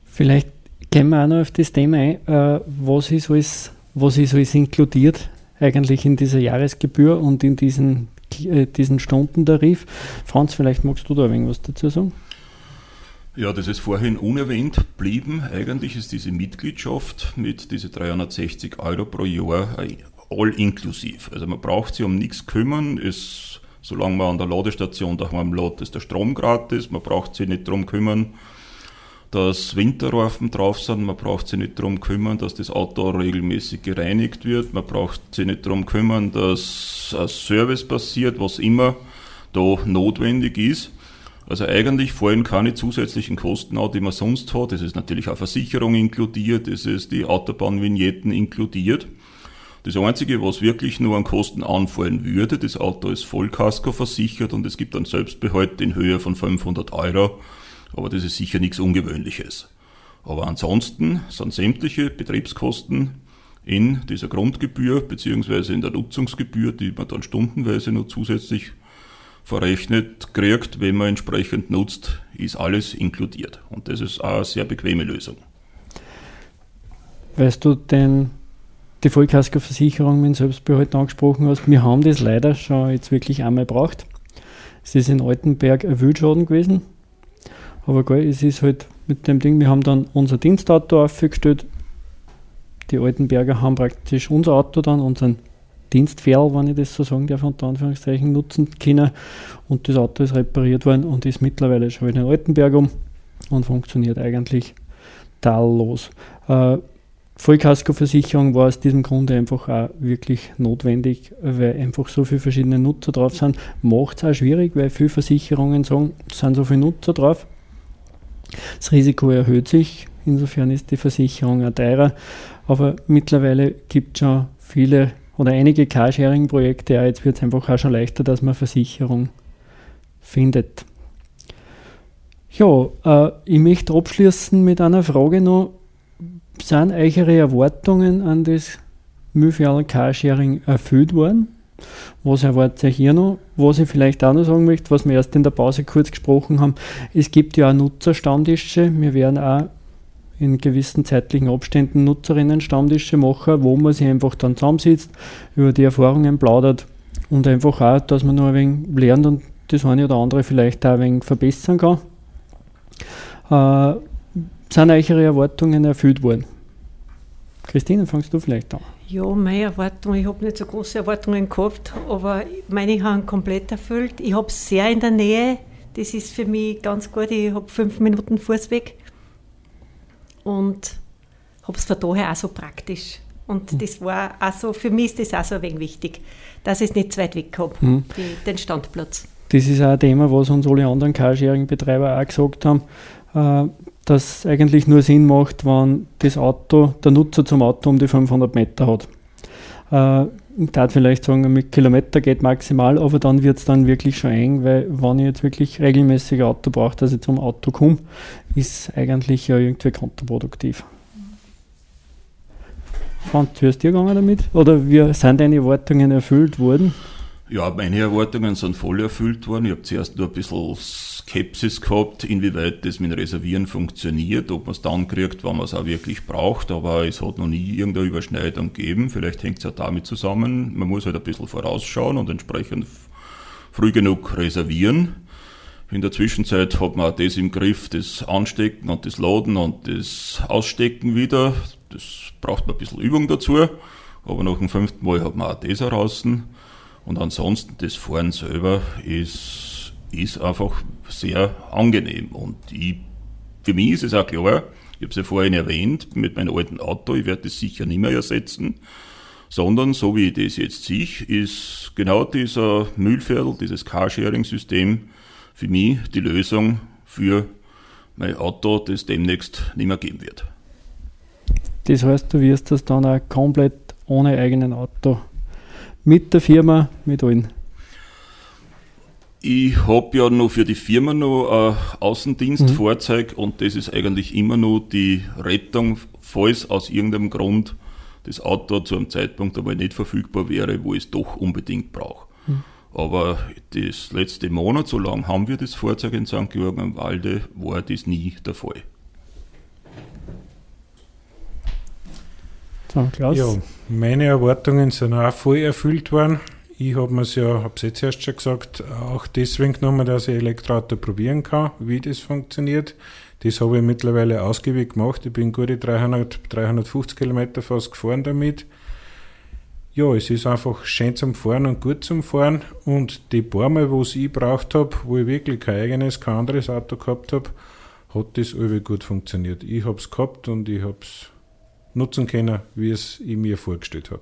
Vielleicht gehen wir auch noch auf das Thema ein, äh, was, ist alles, was ist alles inkludiert eigentlich in dieser Jahresgebühr und in diesen, äh, diesen Stundentarif. Franz, vielleicht magst du da irgendwas dazu sagen? Ja, das ist vorhin unerwähnt blieben. Eigentlich ist diese Mitgliedschaft mit diese 360 Euro pro Jahr all inklusiv. Also man braucht sich um nichts kümmern. Es Solange man an der Ladestation daheim lädt, ist der Strom gratis, man braucht sich nicht darum kümmern. dass Winterreifen drauf sind. Man braucht sich nicht darum kümmern, dass das Auto regelmäßig gereinigt wird. Man braucht sich nicht darum kümmern, dass ein Service passiert, was immer da notwendig ist. Also eigentlich fallen keine zusätzlichen Kosten an, die man sonst hat. Es ist natürlich auch Versicherung inkludiert, es ist die Autobahnvignetten inkludiert. Das Einzige, was wirklich nur an Kosten anfallen würde, das Auto ist Vollkasko versichert und es gibt einen Selbstbehalt in Höhe von 500 Euro, aber das ist sicher nichts Ungewöhnliches. Aber ansonsten sind sämtliche Betriebskosten in dieser Grundgebühr beziehungsweise in der Nutzungsgebühr, die man dann stundenweise noch zusätzlich verrechnet kriegt, wenn man entsprechend nutzt, ist alles inkludiert. Und das ist auch eine sehr bequeme Lösung. Weißt du denn die Vollkaskoversicherung mit Selbstbehalt angesprochen hast? Wir haben das leider schon jetzt wirklich einmal gebraucht. Es ist in Altenberg ein Wildschaden gewesen. Aber geil, es ist halt mit dem Ding, wir haben dann unser Dienstauto aufgestellt. Die Altenberger haben praktisch unser Auto dann, unseren Dienstferl, wenn ich das so sagen darf, unter Anführungszeichen nutzen können. Und das Auto ist repariert worden und ist mittlerweile schon in Altenberg um und funktioniert eigentlich tadellos. Äh, Vollkaskoversicherung war aus diesem Grund einfach auch wirklich notwendig, weil einfach so viele verschiedene Nutzer drauf sind. Macht es auch schwierig, weil viele Versicherungen sagen, es sind so viele Nutzer drauf. Das Risiko erhöht sich, insofern ist die Versicherung auch teurer. Aber mittlerweile gibt es schon viele oder einige Carsharing-Projekte, jetzt wird es einfach auch schon leichter, dass man Versicherung findet. Ja, äh, ich möchte abschließen mit einer Frage noch. Sind eure Erwartungen an das Mühlviertel Carsharing erfüllt worden? Was erwartet ihr hier noch? Was ich vielleicht auch noch sagen möchte, was wir erst in der Pause kurz gesprochen haben, es gibt ja auch Nutzerstammtische. Wir werden auch in gewissen zeitlichen Abständen Nutzerinnen-Stammtische machen, wo man sich einfach dann zusammensitzt, über die Erfahrungen plaudert und einfach auch, dass man noch ein wenig lernt und das eine oder andere vielleicht auch ein wenig verbessern kann. Äh, sind eure Erwartungen erfüllt worden? Christine, fangst du vielleicht an? Ja, meine Erwartungen, ich habe nicht so große Erwartungen gehabt, aber meine haben komplett erfüllt. Ich habe es sehr in der Nähe, das ist für mich ganz gut. Ich habe fünf Minuten Fußweg und habe es von daher auch so praktisch. Und mhm. das war also für mich ist das auch so ein wenig wichtig, dass ich es nicht zu weit weg habe, mhm. den Standplatz. Das ist auch ein Thema, was uns alle anderen Carsharing-Betreiber auch gesagt haben, äh, dass es eigentlich nur Sinn macht, wenn das Auto, der Nutzer zum Auto um die 500 Meter hat. Äh, ich darf vielleicht sagen, mit Kilometer geht maximal, aber dann wird es dann wirklich schon eng, weil wenn ich jetzt wirklich regelmäßig Auto brauche, dass ich zum Auto komme, ist eigentlich ja irgendwie kontraproduktiv. Franz, wie ist dir gegangen damit? Oder wie sind deine Erwartungen erfüllt worden? Ja, meine Erwartungen sind voll erfüllt worden. Ich habe zuerst nur ein bisschen Skepsis gehabt, inwieweit das mit dem Reservieren funktioniert, ob man es dann kriegt, wann man es auch wirklich braucht, aber es hat noch nie irgendeine Überschneidung gegeben. Vielleicht hängt es auch damit zusammen. Man muss halt ein bisschen vorausschauen und entsprechend früh genug reservieren. In der Zwischenzeit hat man auch das im Griff, das Anstecken und das Laden und das Ausstecken wieder. Das braucht man ein bisschen Übung dazu. Aber nach dem fünften Mal hat man auch das heraus. Und ansonsten das Fahren selber ist, ist einfach sehr angenehm. Und ich, für mich ist es auch klar, ich habe es ja vorhin erwähnt, mit meinem alten Auto, ich werde das sicher nicht mehr ersetzen, sondern so wie ich das jetzt sehe, ist genau dieser Müllviertel, dieses Carsharing-System für mich die Lösung für mein Auto, das demnächst nicht mehr geben wird. Das heißt, du wirst das dann auch komplett ohne eigenen Auto mit der Firma, mit allen? Ich habe ja noch für die Firma noch ein Außendienstfahrzeug mhm. und das ist eigentlich immer noch die Rettung, falls aus irgendeinem Grund das Auto zu einem Zeitpunkt einmal nicht verfügbar wäre, wo ich es doch unbedingt brauche. Mhm. Aber das letzte Monat, so lange haben wir das Fahrzeug in St. Georgen am Walde, war das nie der Fall. Klaus? Ja, meine Erwartungen sind auch voll erfüllt worden. Ich habe es ja, habe es jetzt erst schon gesagt, auch deswegen genommen, dass ich Elektroauto probieren kann, wie das funktioniert. Das habe ich mittlerweile ausgiebig gemacht. Ich bin gute 300, 350 Kilometer fast gefahren damit. Ja, es ist einfach schön zum Fahren und gut zum Fahren. Und die paar Mal, wo ich braucht habe, wo ich wirklich kein eigenes, kein anderes Auto gehabt habe, hat das irgendwie gut funktioniert. Ich habe es gehabt und ich habe es nutzen können, wie es ich mir vorgestellt habe.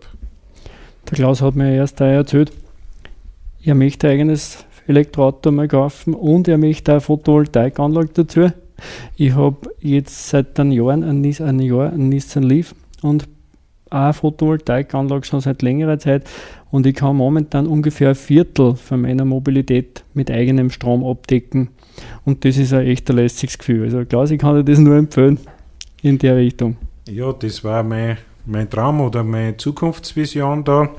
Der Klaus hat mir erst erzählt, er möchte ein eigenes Elektroauto mal kaufen und er möchte eine Photovoltaikanlage dazu. Ich habe jetzt seit einem Jahr ein, ein Jahr einen Nissan Leaf und eine Photovoltaikanlage schon seit längerer Zeit und ich kann momentan ungefähr ein Viertel von meiner Mobilität mit eigenem Strom abdecken. Und das ist ein echt ein lässiges Gefühl. Also Klaus, ich kann dir das nur empfehlen in der Richtung. Ja, das war mein, mein Traum oder meine Zukunftsvision da.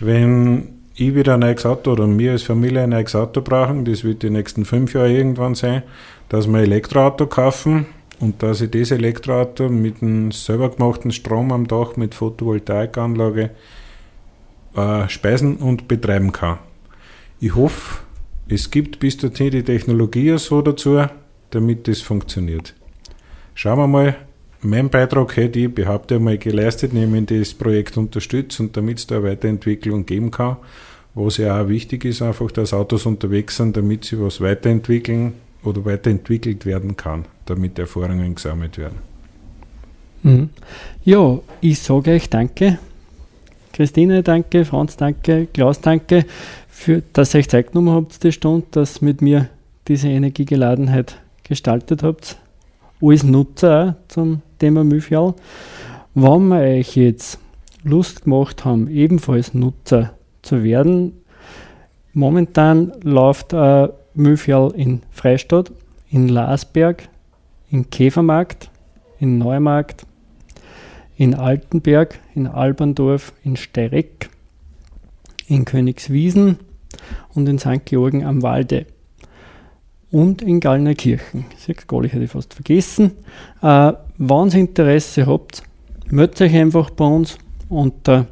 Wenn ich wieder ein neues Auto oder wir als Familie ein neues Auto brauchen, das wird die nächsten fünf Jahre irgendwann sein, dass wir ein Elektroauto kaufen und dass ich das Elektroauto mit einem selber gemachten Strom am Dach mit Photovoltaikanlage äh, speisen und betreiben kann. Ich hoffe, es gibt bis dorthin die Technologie so dazu, damit das funktioniert. Schauen wir mal, mein Beitrag hätte ich, behaupte einmal, geleistet, nämlich das Projekt unterstützt und damit es da Weiterentwicklung geben kann. Was ja auch wichtig ist, einfach, dass Autos unterwegs sind, damit sie was weiterentwickeln oder weiterentwickelt werden kann, damit Erfahrungen gesammelt werden. Mhm. Ja, ich sage euch danke. Christine, danke, Franz, danke, Klaus, danke, für, dass ihr euch Zeit genommen habt, die Stunde, dass mit mir diese Energiegeladenheit gestaltet habt. Als Nutzer auch zum Thema Müllfjall. Wenn wir euch jetzt Lust gemacht haben, ebenfalls Nutzer zu werden, momentan läuft ein Müllfjall in Freistadt, in Lasberg, in Käfermarkt, in Neumarkt, in Altenberg, in Alberndorf, in Steireck, in Königswiesen und in St. Georgen am Walde und in Gallnerkirchen. Sechs Gali hätte ich fast vergessen. Äh, wenn ihr Interesse habt, meldet euch einfach bei uns unter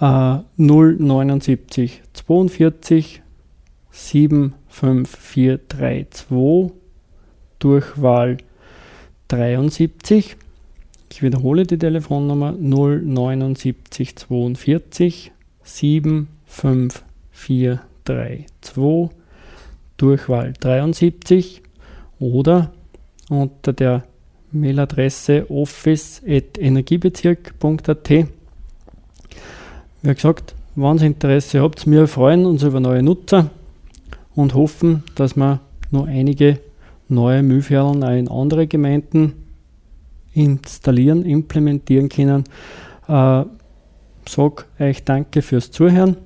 äh, 079 42 75432 Durchwahl 73 ich wiederhole die Telefonnummer 079 42 75432 Durchwahl 73 oder unter der Mailadresse office.energiebezirk.at. Wie gesagt, wenn ihr Interesse habt, wir freuen uns über neue Nutzer und hoffen, dass wir noch einige neue Müllferlen auch in andere Gemeinden installieren, implementieren können. Äh, sag euch danke fürs Zuhören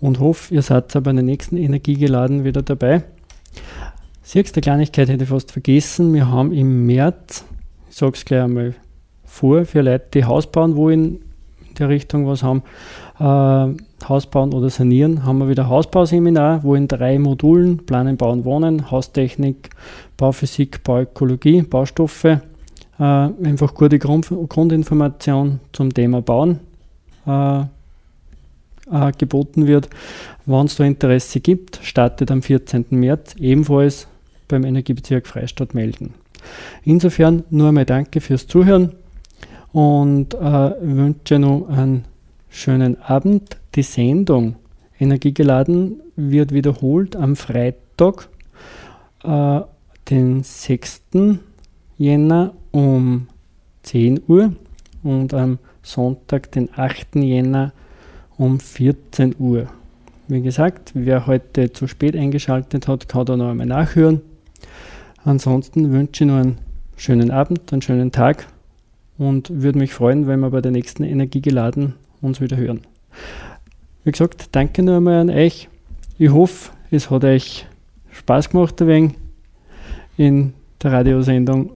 und hoffe, ihr seid bei der nächsten Energiegeladen wieder dabei. Sechste Kleinigkeit hätte ich fast vergessen. Wir haben im März, ich sage es gleich einmal vor, für Leute, die Haus bauen wollen, in der Richtung was haben, äh, Haus bauen oder sanieren, haben wir wieder Hausbauseminar, wo in drei Modulen Planen, Bauen, Wohnen, Haustechnik, Bauphysik, Bauökologie, Baustoffe äh, einfach gute Grund, Grundinformation zum Thema Bauen äh, äh, geboten wird. Wenn es da Interesse gibt, startet am 14. März ebenfalls beim Energiebezirk Freistadt melden. Insofern nur einmal danke fürs Zuhören und äh, wünsche noch einen schönen Abend. Die Sendung Energiegeladen wird wiederholt am Freitag, äh, den 6. Jänner um 10 Uhr und am Sonntag, den 8. Jänner um 14 Uhr. Wie gesagt, wer heute zu spät eingeschaltet hat, kann da noch einmal nachhören. Ansonsten wünsche ich noch einen schönen Abend, einen schönen Tag und würde mich freuen, wenn wir bei der nächsten Energie geladen uns wieder hören. Wie gesagt, danke noch einmal an euch. Ich hoffe, es hat euch Spaß gemacht ein wenig in der Radiosendung